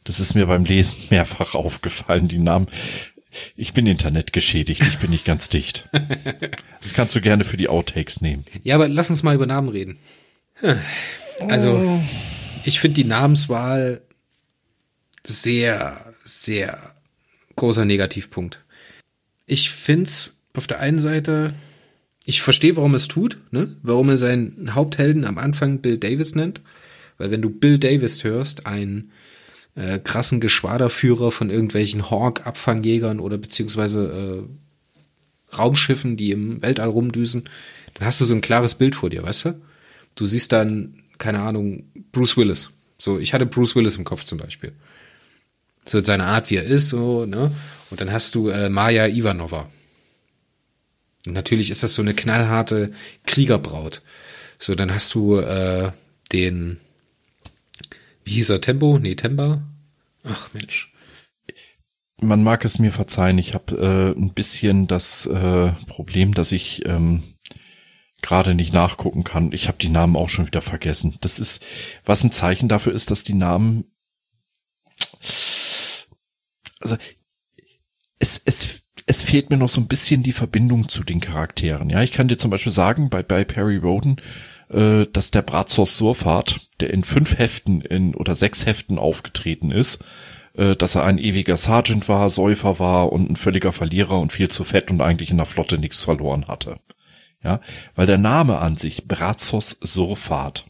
Das ist mir beim Lesen mehrfach aufgefallen, die Namen. Ich bin Internet geschädigt, ich bin nicht ganz dicht. Das kannst du gerne für die Outtakes nehmen. Ja, aber lass uns mal über Namen reden. Also, oh. ich finde die Namenswahl sehr, sehr großer Negativpunkt. Ich find's auf der einen Seite, ich verstehe, warum es tut, ne? warum er seinen Haupthelden am Anfang Bill Davis nennt. Weil wenn du Bill Davis hörst, einen äh, krassen Geschwaderführer von irgendwelchen Hawk-Abfangjägern oder beziehungsweise äh, Raumschiffen, die im Weltall rumdüsen, dann hast du so ein klares Bild vor dir, weißt du? Du siehst dann, keine Ahnung, Bruce Willis. So, ich hatte Bruce Willis im Kopf zum Beispiel. So seine Art, wie er ist, so, ne? Und dann hast du äh, Maja Ivanova. Und natürlich ist das so eine knallharte Kriegerbraut. So, dann hast du äh, den, wie hieß er, Tempo? Nee, Temba? Ach Mensch. Man mag es mir verzeihen, ich habe äh, ein bisschen das äh, Problem, dass ich ähm, gerade nicht nachgucken kann. Ich habe die Namen auch schon wieder vergessen. Das ist, was ein Zeichen dafür ist, dass die Namen also es, es, es fehlt mir noch so ein bisschen die Verbindung zu den Charakteren. Ja, ich kann dir zum Beispiel sagen, bei, bei Perry Roden, äh, dass der Brazos Surfahrt, der in fünf Heften in, oder sechs Heften aufgetreten ist, äh, dass er ein ewiger Sergeant war, Säufer war und ein völliger Verlierer und viel zu fett und eigentlich in der Flotte nichts verloren hatte. Ja, weil der Name an sich, Brazos Surfahrt,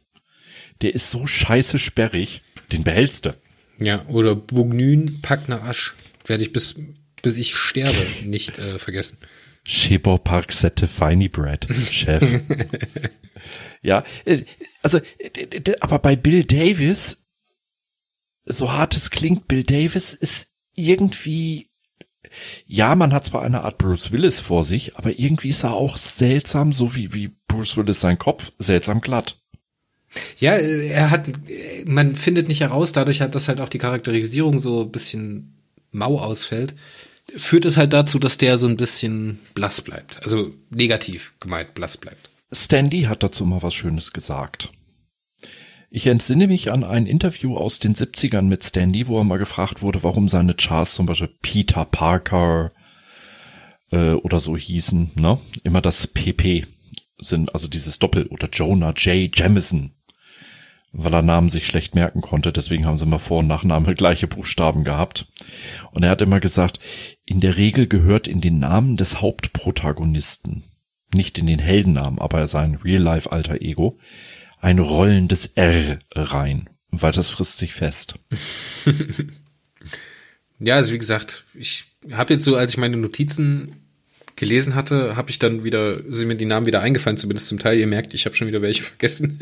der ist so scheiße sperrig, den behältst du. Ja, oder Bugnün, Packner Asch. Werde ich bis, bis ich sterbe nicht äh, vergessen. Schebo Park Sette Finey Bread, Chef. ja, äh, also, aber bei Bill Davis, so hart es klingt, Bill Davis ist irgendwie, ja, man hat zwar eine Art Bruce Willis vor sich, aber irgendwie ist er auch seltsam, so wie, wie Bruce Willis sein Kopf, seltsam glatt. Ja, er hat, man findet nicht heraus, dadurch hat das halt auch die Charakterisierung so ein bisschen mau ausfällt, führt es halt dazu, dass der so ein bisschen blass bleibt. Also negativ gemeint blass bleibt. Stanley hat dazu mal was Schönes gesagt. Ich entsinne mich an ein Interview aus den 70ern mit Stanley, wo er mal gefragt wurde, warum seine Charts zum Beispiel Peter Parker äh, oder so hießen, ne? Immer das PP sind, also dieses Doppel oder Jonah J. Jamison, weil er Namen sich schlecht merken konnte. Deswegen haben sie mal Vor- und Nachname gleiche Buchstaben gehabt. Und er hat immer gesagt, in der Regel gehört in den Namen des Hauptprotagonisten, nicht in den Heldennamen, aber sein Real-Life-Alter Ego, ein rollendes R rein, weil das frisst sich fest. ja, also wie gesagt, ich habe jetzt so, als ich meine Notizen gelesen hatte, habe ich dann wieder, sind mir die Namen wieder eingefallen, zumindest zum Teil. Ihr merkt, ich habe schon wieder welche vergessen.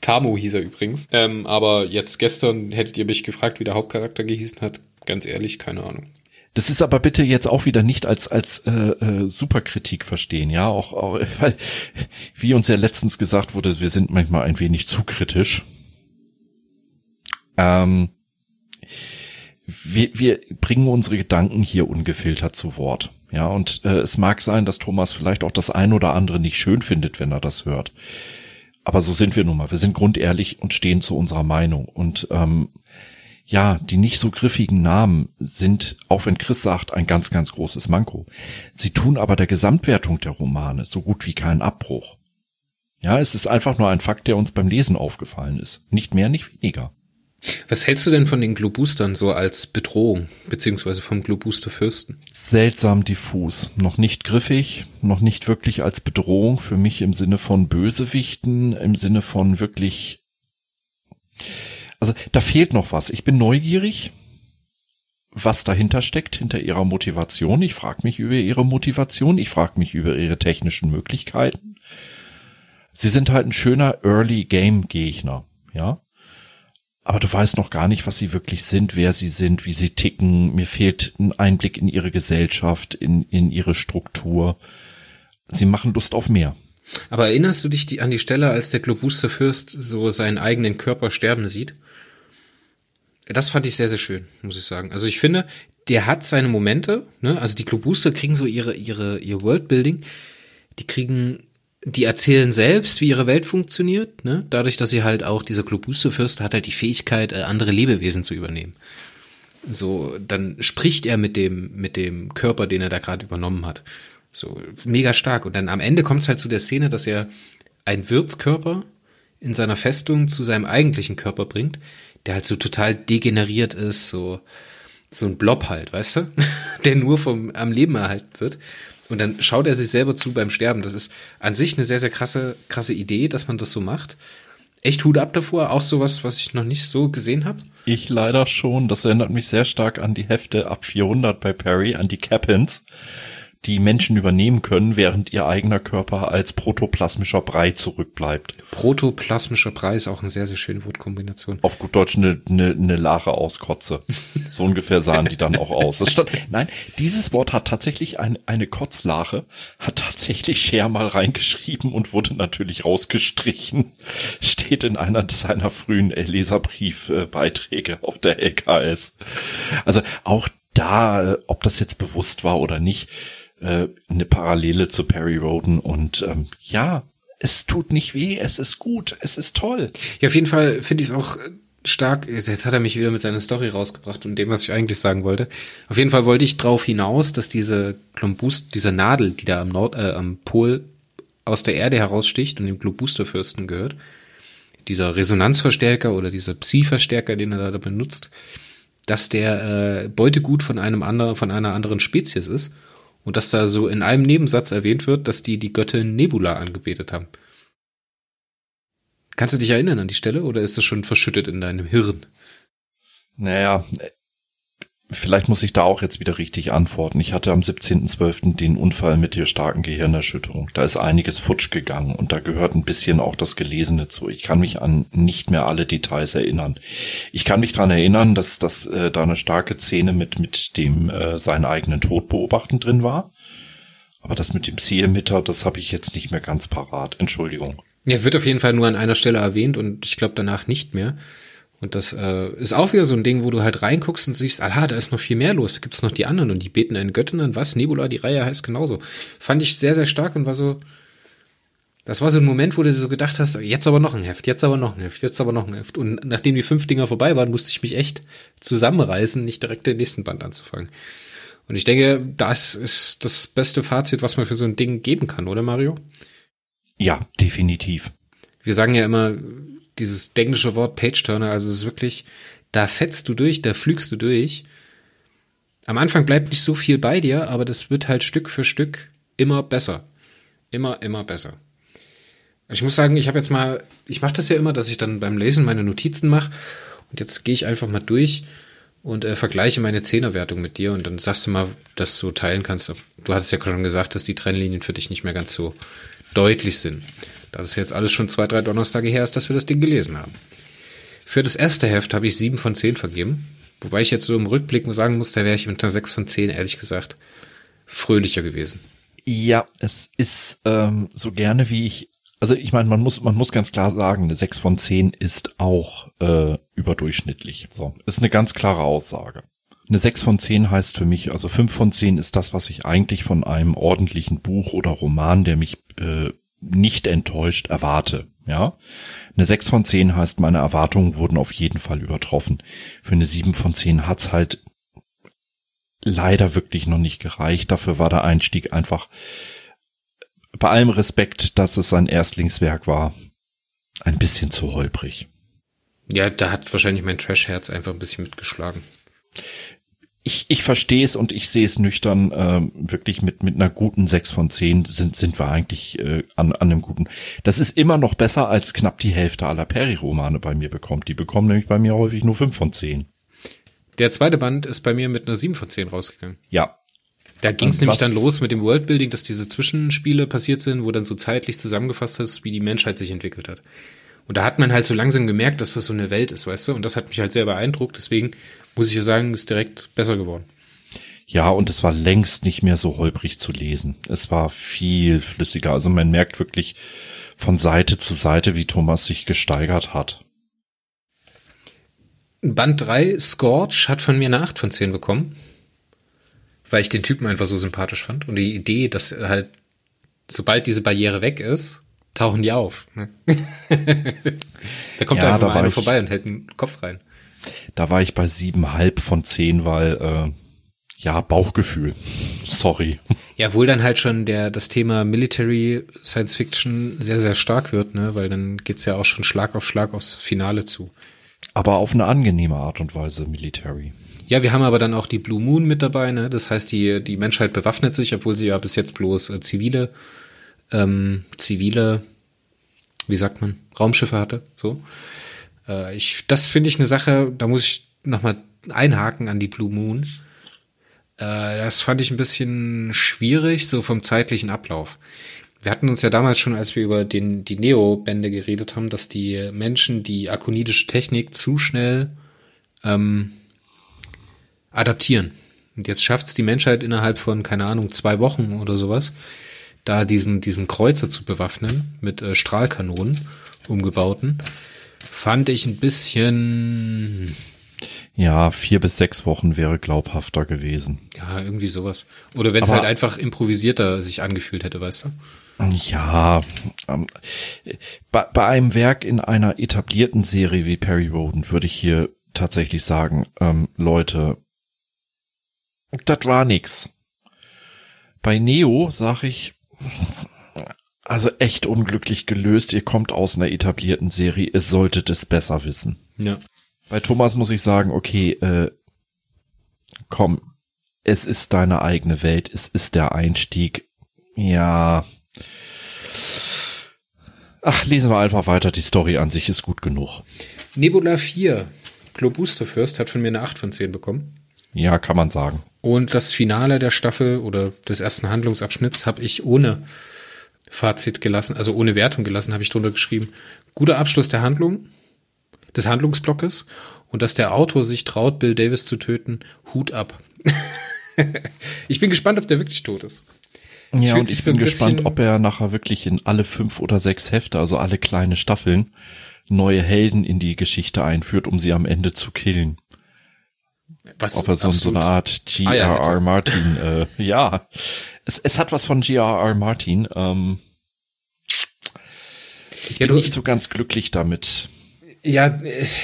Tamo hieß er übrigens. Ähm, aber jetzt gestern hättet ihr mich gefragt, wie der Hauptcharakter gehießen hat. Ganz ehrlich, keine Ahnung. Das ist aber bitte jetzt auch wieder nicht als als äh, äh, Superkritik verstehen, ja, auch, auch weil wie uns ja letztens gesagt wurde, wir sind manchmal ein wenig zu kritisch. Ähm, wir, wir bringen unsere Gedanken hier ungefiltert zu Wort. Ja, und äh, es mag sein, dass Thomas vielleicht auch das ein oder andere nicht schön findet, wenn er das hört. Aber so sind wir nun mal. Wir sind grundehrlich und stehen zu unserer Meinung. Und ähm, ja, die nicht so griffigen Namen sind, auch wenn Chris sagt, ein ganz, ganz großes Manko. Sie tun aber der Gesamtwertung der Romane so gut wie keinen Abbruch. Ja, es ist einfach nur ein Fakt, der uns beim Lesen aufgefallen ist. Nicht mehr, nicht weniger. Was hältst du denn von den Globustern so als Bedrohung, beziehungsweise vom Globuster Fürsten? Seltsam diffus. Noch nicht griffig, noch nicht wirklich als Bedrohung für mich im Sinne von Bösewichten, im Sinne von wirklich also da fehlt noch was. Ich bin neugierig, was dahinter steckt, hinter ihrer Motivation. Ich frage mich über ihre Motivation, ich frage mich über ihre technischen Möglichkeiten. Sie sind halt ein schöner Early Game Gegner, ja. Aber du weißt noch gar nicht, was sie wirklich sind, wer sie sind, wie sie ticken. Mir fehlt ein Einblick in ihre Gesellschaft, in, in ihre Struktur. Sie machen Lust auf mehr. Aber erinnerst du dich die, an die Stelle, als der Globuster Fürst so seinen eigenen Körper sterben sieht? Das fand ich sehr, sehr schön, muss ich sagen. Also ich finde, der hat seine Momente, ne? Also die Globuster kriegen so ihre, ihre, ihr Worldbuilding, die kriegen, die erzählen selbst, wie ihre Welt funktioniert, ne? Dadurch, dass sie halt auch, dieser Globuster-Fürst hat halt die Fähigkeit, äh, andere Lebewesen zu übernehmen. So, dann spricht er mit dem, mit dem Körper, den er da gerade übernommen hat. So, mega stark. Und dann am Ende kommt es halt zu der Szene, dass er einen Wirtskörper in seiner Festung zu seinem eigentlichen Körper bringt, der halt so total degeneriert ist, so, so ein Blob halt, weißt du? der nur vom, am Leben erhalten wird. Und dann schaut er sich selber zu beim Sterben. Das ist an sich eine sehr, sehr krasse, krasse Idee, dass man das so macht. Echt Hut ab davor, auch sowas, was ich noch nicht so gesehen habe. Ich leider schon. Das erinnert mich sehr stark an die Hefte ab 400 bei Perry, an die Capins die Menschen übernehmen können, während ihr eigener Körper als protoplasmischer Brei zurückbleibt. Protoplasmischer Brei ist auch eine sehr, sehr schöne Wortkombination. Auf gut Deutsch eine, eine, eine Lache aus Kotze. So ungefähr sahen die dann auch aus. Das stand, nein, dieses Wort hat tatsächlich ein, eine Kotzlache, hat tatsächlich Scher mal reingeschrieben und wurde natürlich rausgestrichen. Steht in einer seiner frühen Leserbriefbeiträge auf der LKS. Also auch da, ob das jetzt bewusst war oder nicht, äh, eine Parallele zu Perry Roden und ähm, ja, es tut nicht weh, es ist gut, es ist toll. Ja, auf jeden Fall finde ich es auch stark. Jetzt hat er mich wieder mit seiner Story rausgebracht und dem, was ich eigentlich sagen wollte. Auf jeden Fall wollte ich drauf hinaus, dass diese Glomboost, diese Nadel, die da am Nord, äh, am Pol aus der Erde heraussticht und dem Globusterfürsten gehört, dieser Resonanzverstärker oder dieser Psi-Verstärker, den er da benutzt, dass der äh, Beutegut von einem anderen, von einer anderen Spezies ist und dass da so in einem Nebensatz erwähnt wird, dass die die Göttin Nebula angebetet haben. Kannst du dich erinnern an die Stelle oder ist das schon verschüttet in deinem Hirn? Naja, vielleicht muss ich da auch jetzt wieder richtig antworten. Ich hatte am 17.12. den Unfall mit der starken Gehirnerschütterung. Da ist einiges futsch gegangen und da gehört ein bisschen auch das Gelesene zu. Ich kann mich an nicht mehr alle Details erinnern. Ich kann mich dran erinnern, dass, dass äh, da eine starke Szene mit, mit dem äh, seinen eigenen Tod beobachten drin war. Aber das mit dem Zielmitter, das habe ich jetzt nicht mehr ganz parat. Entschuldigung. Ja, wird auf jeden Fall nur an einer Stelle erwähnt und ich glaube danach nicht mehr. Und das äh, ist auch wieder so ein Ding, wo du halt reinguckst und siehst, aha, da ist noch viel mehr los, da gibt's noch die anderen und die beten einen Göttinnen, was? Nebula, die Reihe heißt genauso. Fand ich sehr, sehr stark und war so, das war so ein Moment, wo du so gedacht hast, jetzt aber noch ein Heft, jetzt aber noch ein Heft, jetzt aber noch ein Heft. Und nachdem die fünf Dinger vorbei waren, musste ich mich echt zusammenreißen, nicht direkt den nächsten Band anzufangen. Und ich denke, das ist das beste Fazit, was man für so ein Ding geben kann, oder Mario? Ja, definitiv. Wir sagen ja immer, dieses englische Wort Page-Turner, also es ist wirklich, da fetzt du durch, da flügst du durch. Am Anfang bleibt nicht so viel bei dir, aber das wird halt Stück für Stück immer besser. Immer, immer besser. Ich muss sagen, ich habe jetzt mal, ich mache das ja immer, dass ich dann beim Lesen meine Notizen mache und jetzt gehe ich einfach mal durch und äh, vergleiche meine Zehnerwertung mit dir und dann sagst du mal, dass du teilen kannst. Du hattest ja schon gesagt, dass die Trennlinien für dich nicht mehr ganz so deutlich sind. Da das jetzt alles schon zwei, drei Donnerstage her ist, dass wir das Ding gelesen haben. Für das erste Heft habe ich sieben von zehn vergeben. Wobei ich jetzt so im Rückblick sagen muss, da wäre ich mit einer sechs von zehn ehrlich gesagt fröhlicher gewesen. Ja, es ist ähm, so gerne wie ich, also ich meine, man muss, man muss ganz klar sagen, eine sechs von zehn ist auch äh, überdurchschnittlich. So, ist eine ganz klare Aussage. Eine sechs von zehn heißt für mich, also fünf von zehn ist das, was ich eigentlich von einem ordentlichen Buch oder Roman, der mich äh, nicht enttäuscht erwarte. Ja, eine 6 von 10 heißt, meine Erwartungen wurden auf jeden Fall übertroffen. Für eine 7 von 10 hat's halt leider wirklich noch nicht gereicht. Dafür war der Einstieg einfach bei allem Respekt, dass es ein Erstlingswerk war, ein bisschen zu holprig. Ja, da hat wahrscheinlich mein Trash-Herz einfach ein bisschen mitgeschlagen ich, ich verstehe es und ich sehe es nüchtern, äh, wirklich mit, mit einer guten 6 von 10 sind, sind wir eigentlich äh, an, an einem guten. Das ist immer noch besser, als knapp die Hälfte aller Perry-Romane bei mir bekommt. Die bekommen nämlich bei mir häufig nur 5 von 10. Der zweite Band ist bei mir mit einer 7 von 10 rausgegangen. Ja. Da ging es nämlich dann los mit dem Worldbuilding, dass diese Zwischenspiele passiert sind, wo dann so zeitlich zusammengefasst ist, wie die Menschheit sich entwickelt hat. Und da hat man halt so langsam gemerkt, dass das so eine Welt ist, weißt du? Und das hat mich halt sehr beeindruckt. Deswegen muss ich ja sagen, ist direkt besser geworden. Ja, und es war längst nicht mehr so holprig zu lesen. Es war viel flüssiger. Also man merkt wirklich von Seite zu Seite, wie Thomas sich gesteigert hat. Band 3, Scorch, hat von mir eine 8 von 10 bekommen. Weil ich den Typen einfach so sympathisch fand. Und die Idee, dass halt, sobald diese Barriere weg ist, tauchen die auf. Ne? da kommt ja, einfach mal einer vorbei und hält den Kopf rein. Da war ich bei siebenhalb von zehn, weil äh, ja Bauchgefühl. Sorry. Ja, wohl dann halt schon der das Thema Military Science Fiction sehr sehr stark wird, ne, weil dann geht's ja auch schon Schlag auf Schlag aufs Finale zu. Aber auf eine angenehme Art und Weise Military. Ja, wir haben aber dann auch die Blue Moon mit dabei, ne? Das heißt, die die Menschheit bewaffnet sich, obwohl sie ja bis jetzt bloß äh, zivile ähm, zivile, wie sagt man, Raumschiffe hatte, so. Äh, ich, das finde ich eine Sache, da muss ich nochmal einhaken an die Blue Moon. Äh, das fand ich ein bisschen schwierig, so vom zeitlichen Ablauf. Wir hatten uns ja damals schon, als wir über den, die Neo-Bände geredet haben, dass die Menschen die akonidische Technik zu schnell ähm, adaptieren. Und jetzt schafft es die Menschheit innerhalb von, keine Ahnung, zwei Wochen oder sowas, da diesen, diesen Kreuzer zu bewaffnen mit äh, Strahlkanonen umgebauten fand ich ein bisschen. Ja, vier bis sechs Wochen wäre glaubhafter gewesen. Ja, irgendwie sowas. Oder wenn es halt einfach improvisierter sich angefühlt hätte, weißt du? Ja, ähm, bei, bei einem Werk in einer etablierten Serie wie Perry Roden würde ich hier tatsächlich sagen, ähm, Leute, das war nix. Bei Neo sag ich, also echt unglücklich gelöst. Ihr kommt aus einer etablierten Serie. Ihr solltet es besser wissen. Ja. Bei Thomas muss ich sagen, okay, äh, komm, es ist deine eigene Welt. Es ist der Einstieg. Ja. Ach, lesen wir einfach weiter. Die Story an sich ist gut genug. Nebula 4. Globusterfürst hat von mir eine 8 von 10 bekommen. Ja, kann man sagen. Und das Finale der Staffel oder des ersten Handlungsabschnitts habe ich ohne Fazit gelassen, also ohne Wertung gelassen, habe ich drunter geschrieben. Guter Abschluss der Handlung, des Handlungsblockes und dass der Autor sich traut, Bill Davis zu töten, Hut ab. ich bin gespannt, ob der wirklich tot ist. Das ja, und ich so bin gespannt, ob er nachher wirklich in alle fünf oder sechs Hefte, also alle kleine Staffeln, neue Helden in die Geschichte einführt, um sie am Ende zu killen. Was, Ob er so, so eine Art G.R.R. Ah, ja, Martin, äh, ja, es, es hat was von G.R.R. Martin. Ähm, ich ja, bin nicht so ganz glücklich damit. Ja,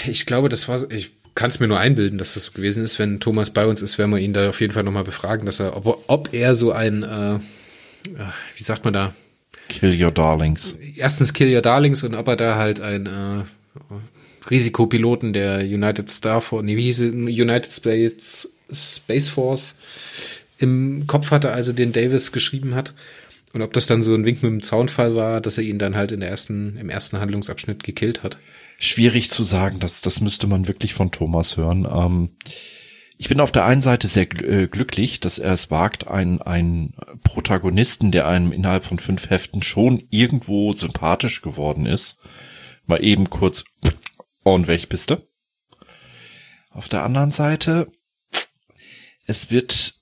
ich glaube, das war, ich kann es mir nur einbilden, dass das so gewesen ist. Wenn Thomas bei uns ist, werden wir ihn da auf jeden Fall nochmal befragen, dass er, ob, ob er so ein, äh, wie sagt man da? Kill Your Darlings. Erstens Kill Your Darlings und ob er da halt ein äh, Risikopiloten der United Star Force, nee, wie hieß es, United Space, Space Force im Kopf hatte, also den Davis geschrieben hat. Und ob das dann so ein Wink mit dem Zaunfall war, dass er ihn dann halt in der ersten, im ersten Handlungsabschnitt gekillt hat. Schwierig zu sagen, das, das müsste man wirklich von Thomas hören. Ähm, ich bin auf der einen Seite sehr äh, glücklich, dass er es wagt, einen, einen Protagonisten, der einem innerhalb von fünf Heften schon irgendwo sympathisch geworden ist, mal eben kurz welch bist du? Auf der anderen Seite, es wird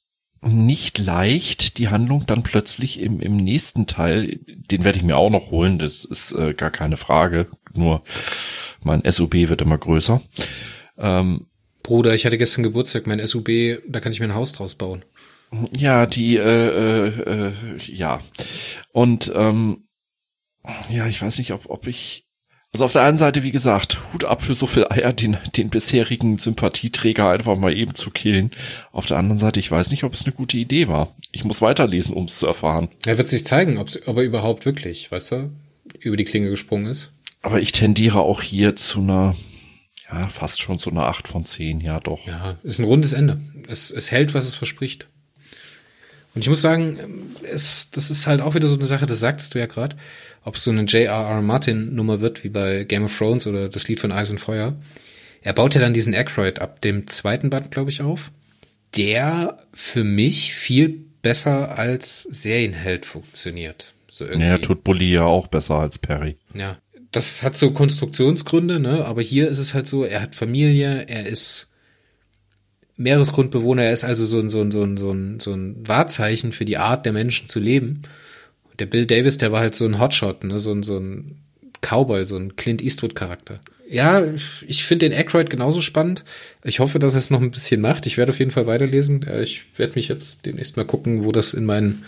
nicht leicht, die Handlung dann plötzlich im, im nächsten Teil, den werde ich mir auch noch holen, das ist äh, gar keine Frage, nur mein SUB wird immer größer. Ähm, Bruder, ich hatte gestern Geburtstag, mein SUB, da kann ich mir ein Haus draus bauen. Ja, die, äh, äh, äh, ja. Und ähm, ja, ich weiß nicht, ob, ob ich also auf der einen Seite, wie gesagt, Hut ab für so viel Eier, den, den bisherigen Sympathieträger einfach mal eben zu killen. Auf der anderen Seite, ich weiß nicht, ob es eine gute Idee war. Ich muss weiterlesen, um es zu erfahren. Er wird sich zeigen, ob er überhaupt wirklich, weißt du, über die Klinge gesprungen ist. Aber ich tendiere auch hier zu einer, ja, fast schon zu einer 8 von 10, ja doch. Ja, ist ein rundes Ende. Es, es hält, was es verspricht. Und ich muss sagen, es, das ist halt auch wieder so eine Sache, das sagtest du ja gerade ob es so eine J.R.R. Martin-Nummer wird, wie bei Game of Thrones oder das Lied von Eis und Feuer. Er baut ja dann diesen Aykroyd ab dem zweiten Band, glaube ich, auf, der für mich viel besser als Serienheld funktioniert. So irgendwie. Ja, tut Bully ja auch besser als Perry. Ja, das hat so Konstruktionsgründe, ne? Aber hier ist es halt so, er hat Familie, er ist Meeresgrundbewohner, er ist also so ein, so ein, so ein, so ein, so ein Wahrzeichen für die Art der Menschen zu leben der Bill Davis, der war halt so ein Hotshot, ne, so ein, so ein Cowboy, so ein Clint Eastwood-Charakter. Ja, ich finde den Aykroyd genauso spannend. Ich hoffe, dass es noch ein bisschen macht. Ich werde auf jeden Fall weiterlesen. Ich werde mich jetzt demnächst mal gucken, wo das in meinen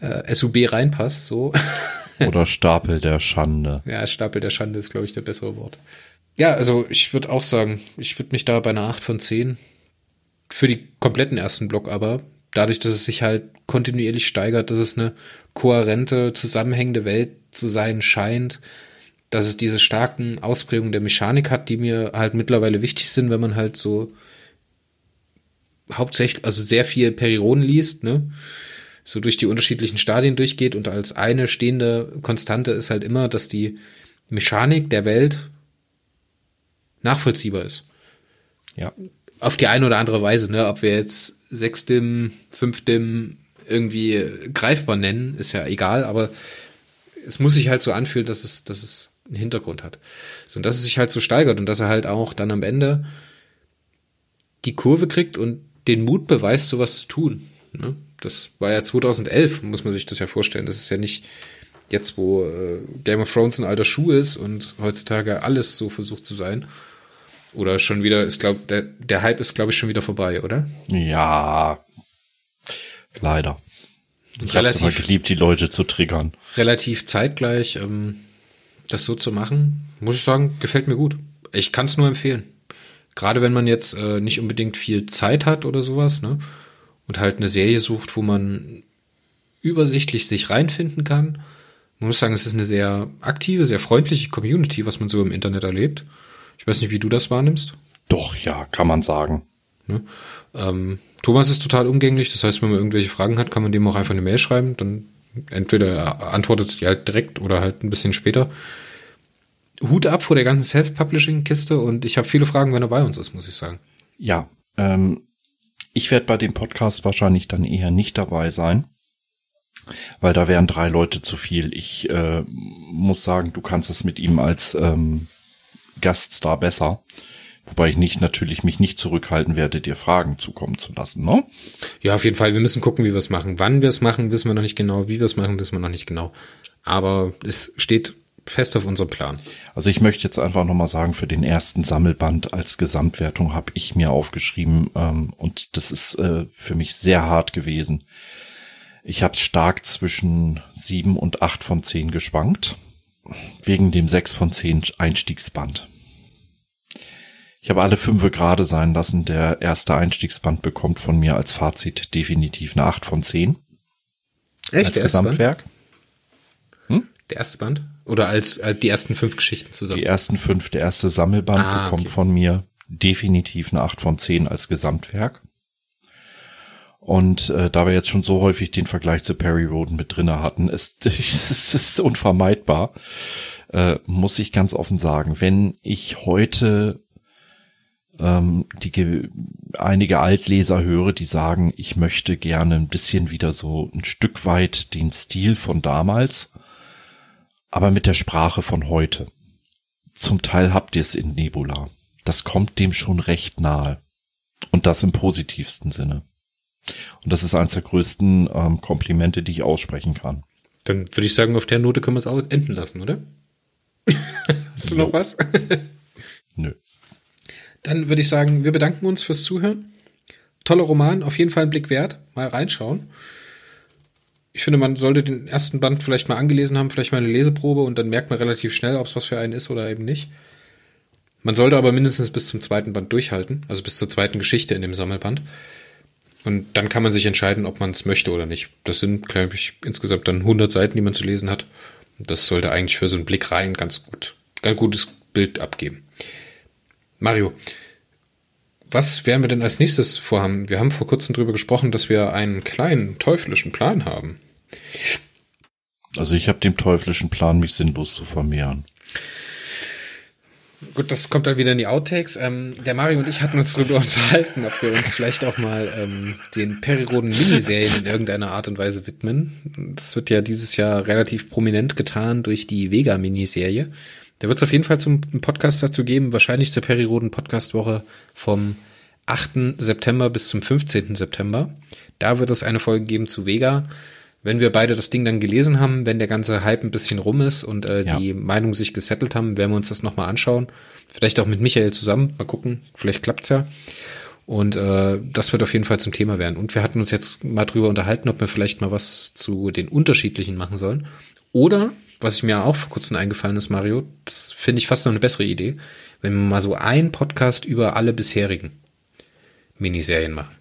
äh, SUB reinpasst. So. Oder Stapel der Schande. Ja, Stapel der Schande ist, glaube ich, der bessere Wort. Ja, also ich würde auch sagen, ich würde mich da bei einer 8 von 10 für die kompletten ersten Block aber dadurch, dass es sich halt kontinuierlich steigert, dass es eine kohärente, zusammenhängende Welt zu sein scheint, dass es diese starken Ausprägungen der Mechanik hat, die mir halt mittlerweile wichtig sind, wenn man halt so hauptsächlich, also sehr viel Perioden liest, ne? So durch die unterschiedlichen Stadien durchgeht und als eine stehende Konstante ist halt immer, dass die Mechanik der Welt nachvollziehbar ist. Ja auf die eine oder andere Weise, ne? Ob wir jetzt sechstem, fünftem irgendwie greifbar nennen, ist ja egal, aber es muss sich halt so anfühlen, dass es, dass es einen Hintergrund hat. So, und dass es sich halt so steigert und dass er halt auch dann am Ende die Kurve kriegt und den Mut beweist, sowas zu tun. Ne? Das war ja 2011, muss man sich das ja vorstellen. Das ist ja nicht jetzt, wo äh, Game of Thrones ein alter Schuh ist und heutzutage alles so versucht zu sein. Oder schon wieder, ist glaub, der, der Hype ist, glaube ich, schon wieder vorbei, oder? Ja. Leider. Ich habe es geliebt, die Leute zu triggern. Relativ zeitgleich ähm, das so zu machen, muss ich sagen, gefällt mir gut. Ich kann es nur empfehlen. Gerade wenn man jetzt äh, nicht unbedingt viel Zeit hat oder sowas, ne? Und halt eine Serie sucht, wo man übersichtlich sich reinfinden kann. Man muss sagen, es ist eine sehr aktive, sehr freundliche Community, was man so im Internet erlebt. Ich weiß nicht, wie du das wahrnimmst. Doch, ja, kann man sagen. Ne? Ähm, Thomas ist total umgänglich, das heißt, wenn man irgendwelche Fragen hat, kann man dem auch einfach eine Mail schreiben, dann entweder antwortet die halt direkt oder halt ein bisschen später. Hut ab vor der ganzen Self-Publishing-Kiste und ich habe viele Fragen, wenn er bei uns ist, muss ich sagen. Ja, ähm, ich werde bei dem Podcast wahrscheinlich dann eher nicht dabei sein, weil da wären drei Leute zu viel. Ich äh, muss sagen, du kannst es mit ihm als ähm, Gaststar besser. Wobei ich nicht natürlich mich nicht zurückhalten werde, dir Fragen zukommen zu lassen, ne? Ja, auf jeden Fall. Wir müssen gucken, wie wir es machen. Wann wir es machen, wissen wir noch nicht genau. Wie wir es machen, wissen wir noch nicht genau. Aber es steht fest auf unserem Plan. Also ich möchte jetzt einfach nochmal sagen, für den ersten Sammelband als Gesamtwertung habe ich mir aufgeschrieben ähm, und das ist äh, für mich sehr hart gewesen. Ich habe stark zwischen sieben und acht von zehn geschwankt, wegen dem sechs von zehn Einstiegsband. Ich habe alle fünf gerade sein lassen. Der erste Einstiegsband bekommt von mir als Fazit definitiv eine acht von zehn. Echt? Als Gesamtwerk. Hm? Der erste Band? Oder als, als die ersten fünf Geschichten zusammen? Die ersten fünf, der erste Sammelband ah, bekommt okay. von mir definitiv eine 8 von 10 als Gesamtwerk. Und äh, da wir jetzt schon so häufig den Vergleich zu Perry Roden mit drinne hatten, ist es ist unvermeidbar, äh, muss ich ganz offen sagen. Wenn ich heute ähm, die einige Altleser höre, die sagen, ich möchte gerne ein bisschen wieder so ein Stück weit den Stil von damals, aber mit der Sprache von heute. Zum Teil habt ihr es in Nebula. Das kommt dem schon recht nahe. Und das im positivsten Sinne. Und das ist eines der größten ähm, Komplimente, die ich aussprechen kann. Dann würde ich sagen, auf der Note können wir es auch enden lassen, oder? Hast du noch was? Nö. Dann würde ich sagen, wir bedanken uns fürs Zuhören. Toller Roman, auf jeden Fall ein Blick wert. Mal reinschauen ich finde, man sollte den ersten Band vielleicht mal angelesen haben, vielleicht mal eine Leseprobe und dann merkt man relativ schnell, ob es was für einen ist oder eben nicht. Man sollte aber mindestens bis zum zweiten Band durchhalten, also bis zur zweiten Geschichte in dem Sammelband. Und dann kann man sich entscheiden, ob man es möchte oder nicht. Das sind, glaube ich, insgesamt dann 100 Seiten, die man zu lesen hat. Das sollte eigentlich für so einen Blick rein ganz gut, ganz gutes Bild abgeben. Mario, was werden wir denn als nächstes vorhaben? Wir haben vor kurzem darüber gesprochen, dass wir einen kleinen teuflischen Plan haben. Also ich habe den teuflischen Plan, mich sinnlos zu vermehren. Gut, das kommt dann wieder in die Outtakes. Ähm, der Mario und ich hatten uns darüber unterhalten, ob wir uns vielleicht auch mal ähm, den Periroden Miniserien in irgendeiner Art und Weise widmen. Das wird ja dieses Jahr relativ prominent getan durch die Vega-Miniserie. Da wird es auf jeden Fall zum Podcast dazu geben, wahrscheinlich zur Periroden Podcastwoche vom 8. September bis zum 15. September. Da wird es eine Folge geben zu Vega wenn wir beide das Ding dann gelesen haben, wenn der ganze Hype ein bisschen rum ist und äh, ja. die Meinungen sich gesettelt haben, werden wir uns das nochmal anschauen. Vielleicht auch mit Michael zusammen. Mal gucken, vielleicht klappt's ja. Und äh, das wird auf jeden Fall zum Thema werden. Und wir hatten uns jetzt mal drüber unterhalten, ob wir vielleicht mal was zu den unterschiedlichen machen sollen. Oder, was ich mir auch vor kurzem eingefallen ist, Mario, das finde ich fast noch eine bessere Idee, wenn wir mal so einen Podcast über alle bisherigen Miniserien machen.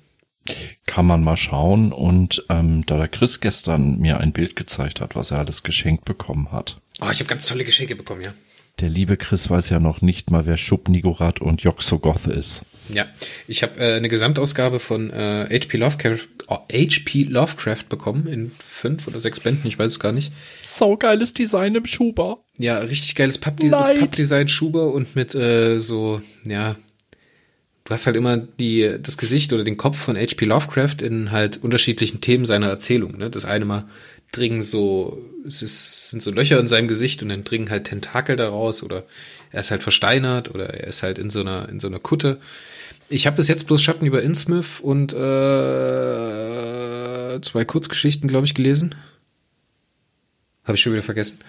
Kann man mal schauen. Und ähm, da der Chris gestern mir ein Bild gezeigt hat, was er alles geschenkt bekommen hat. Oh, ich habe ganz tolle Geschenke bekommen, ja. Der liebe Chris weiß ja noch nicht mal, wer Schub Nigorat und Joxogoth ist. Ja, ich habe äh, eine Gesamtausgabe von äh, HP Lovecraft, oh, HP Lovecraft bekommen in fünf oder sechs Bänden, ich weiß es gar nicht. Saugeiles Design im Schuber. Ja, richtig geiles Pappdesign Papp Schuber und mit äh, so, ja, du hast halt immer die, das Gesicht oder den Kopf von H.P. Lovecraft in halt unterschiedlichen Themen seiner Erzählung. Ne? Das eine mal dringen so, es ist, sind so Löcher in seinem Gesicht und dann dringen halt Tentakel daraus oder er ist halt versteinert oder er ist halt in so einer, in so einer Kutte. Ich habe bis jetzt bloß Schatten über Innsmouth und äh, zwei Kurzgeschichten, glaube ich, gelesen. Habe ich schon wieder vergessen.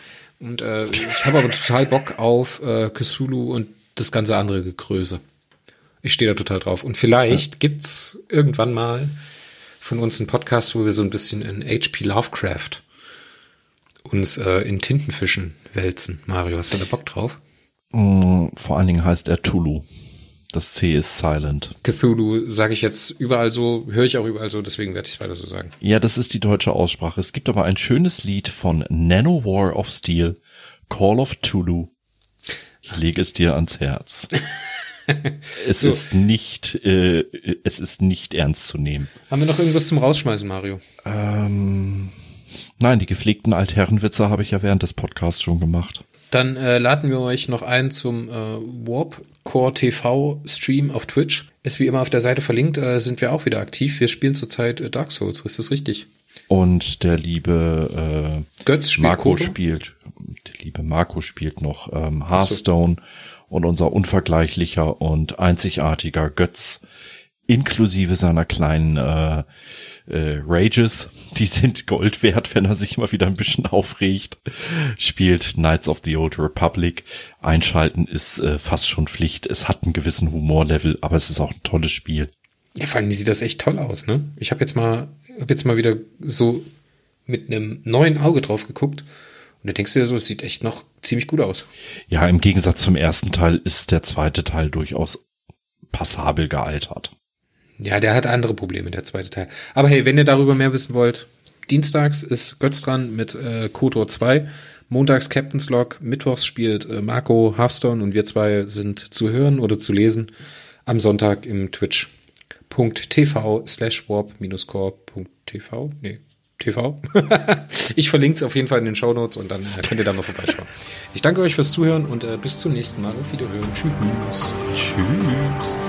Und äh, ich habe aber total Bock auf äh, Cthulhu und das ganze andere Gegröße. Ich stehe da total drauf. Und vielleicht ja. gibt's irgendwann mal von uns einen Podcast, wo wir so ein bisschen in H.P. Lovecraft uns äh, in Tintenfischen wälzen. Mario, hast du da Bock drauf? Mm, vor allen Dingen heißt er Tulu. Das C ist silent. Cthulhu sage ich jetzt überall so, höre ich auch überall so, deswegen werde ich es weiter so sagen. Ja, das ist die deutsche Aussprache. Es gibt aber ein schönes Lied von Nano War of Steel, Call of Tulu. Ich lege es dir ans Herz. es so. ist nicht, äh, es ist nicht ernst zu nehmen. Haben wir noch irgendwas zum Rausschmeißen, Mario? Ähm, nein, die gepflegten Altherrenwitze habe ich ja während des Podcasts schon gemacht. Dann äh, laden wir euch noch ein zum äh, Warp Core TV Stream auf Twitch. Ist wie immer auf der Seite verlinkt, äh, sind wir auch wieder aktiv. Wir spielen zurzeit äh, Dark Souls, ist das richtig? Und der liebe äh, Götz spielt Marco Koto? spielt, der liebe Marco spielt noch ähm, Hearthstone. Und unser unvergleichlicher und einzigartiger Götz inklusive seiner kleinen äh, äh, Rages, die sind Gold wert, wenn er sich mal wieder ein bisschen aufregt, spielt Knights of the Old Republic. Einschalten ist äh, fast schon Pflicht. Es hat einen gewissen Humorlevel, aber es ist auch ein tolles Spiel. Ja, vor allem sieht das echt toll aus, ne? Ich habe jetzt mal, hab jetzt mal wieder so mit einem neuen Auge drauf geguckt und da denkst du dir so, es sieht echt noch ziemlich gut aus. Ja, im Gegensatz zum ersten Teil ist der zweite Teil durchaus passabel gealtert. Ja, der hat andere Probleme, der zweite Teil. Aber hey, wenn ihr darüber mehr wissen wollt, dienstags ist Götz dran mit äh, KOTOR 2, montags Captain's Log, mittwochs spielt äh, Marco Hearthstone und wir zwei sind zu hören oder zu lesen am Sonntag im twitch.tv slash warp-core.tv. Nee, TV. ich verlinke es auf jeden Fall in den Show Notes und dann äh, könnt ihr da mal vorbeischauen. Ich danke euch fürs Zuhören und äh, bis zum nächsten Mal. Auf Wiederhören. Tschüss. Tschüss.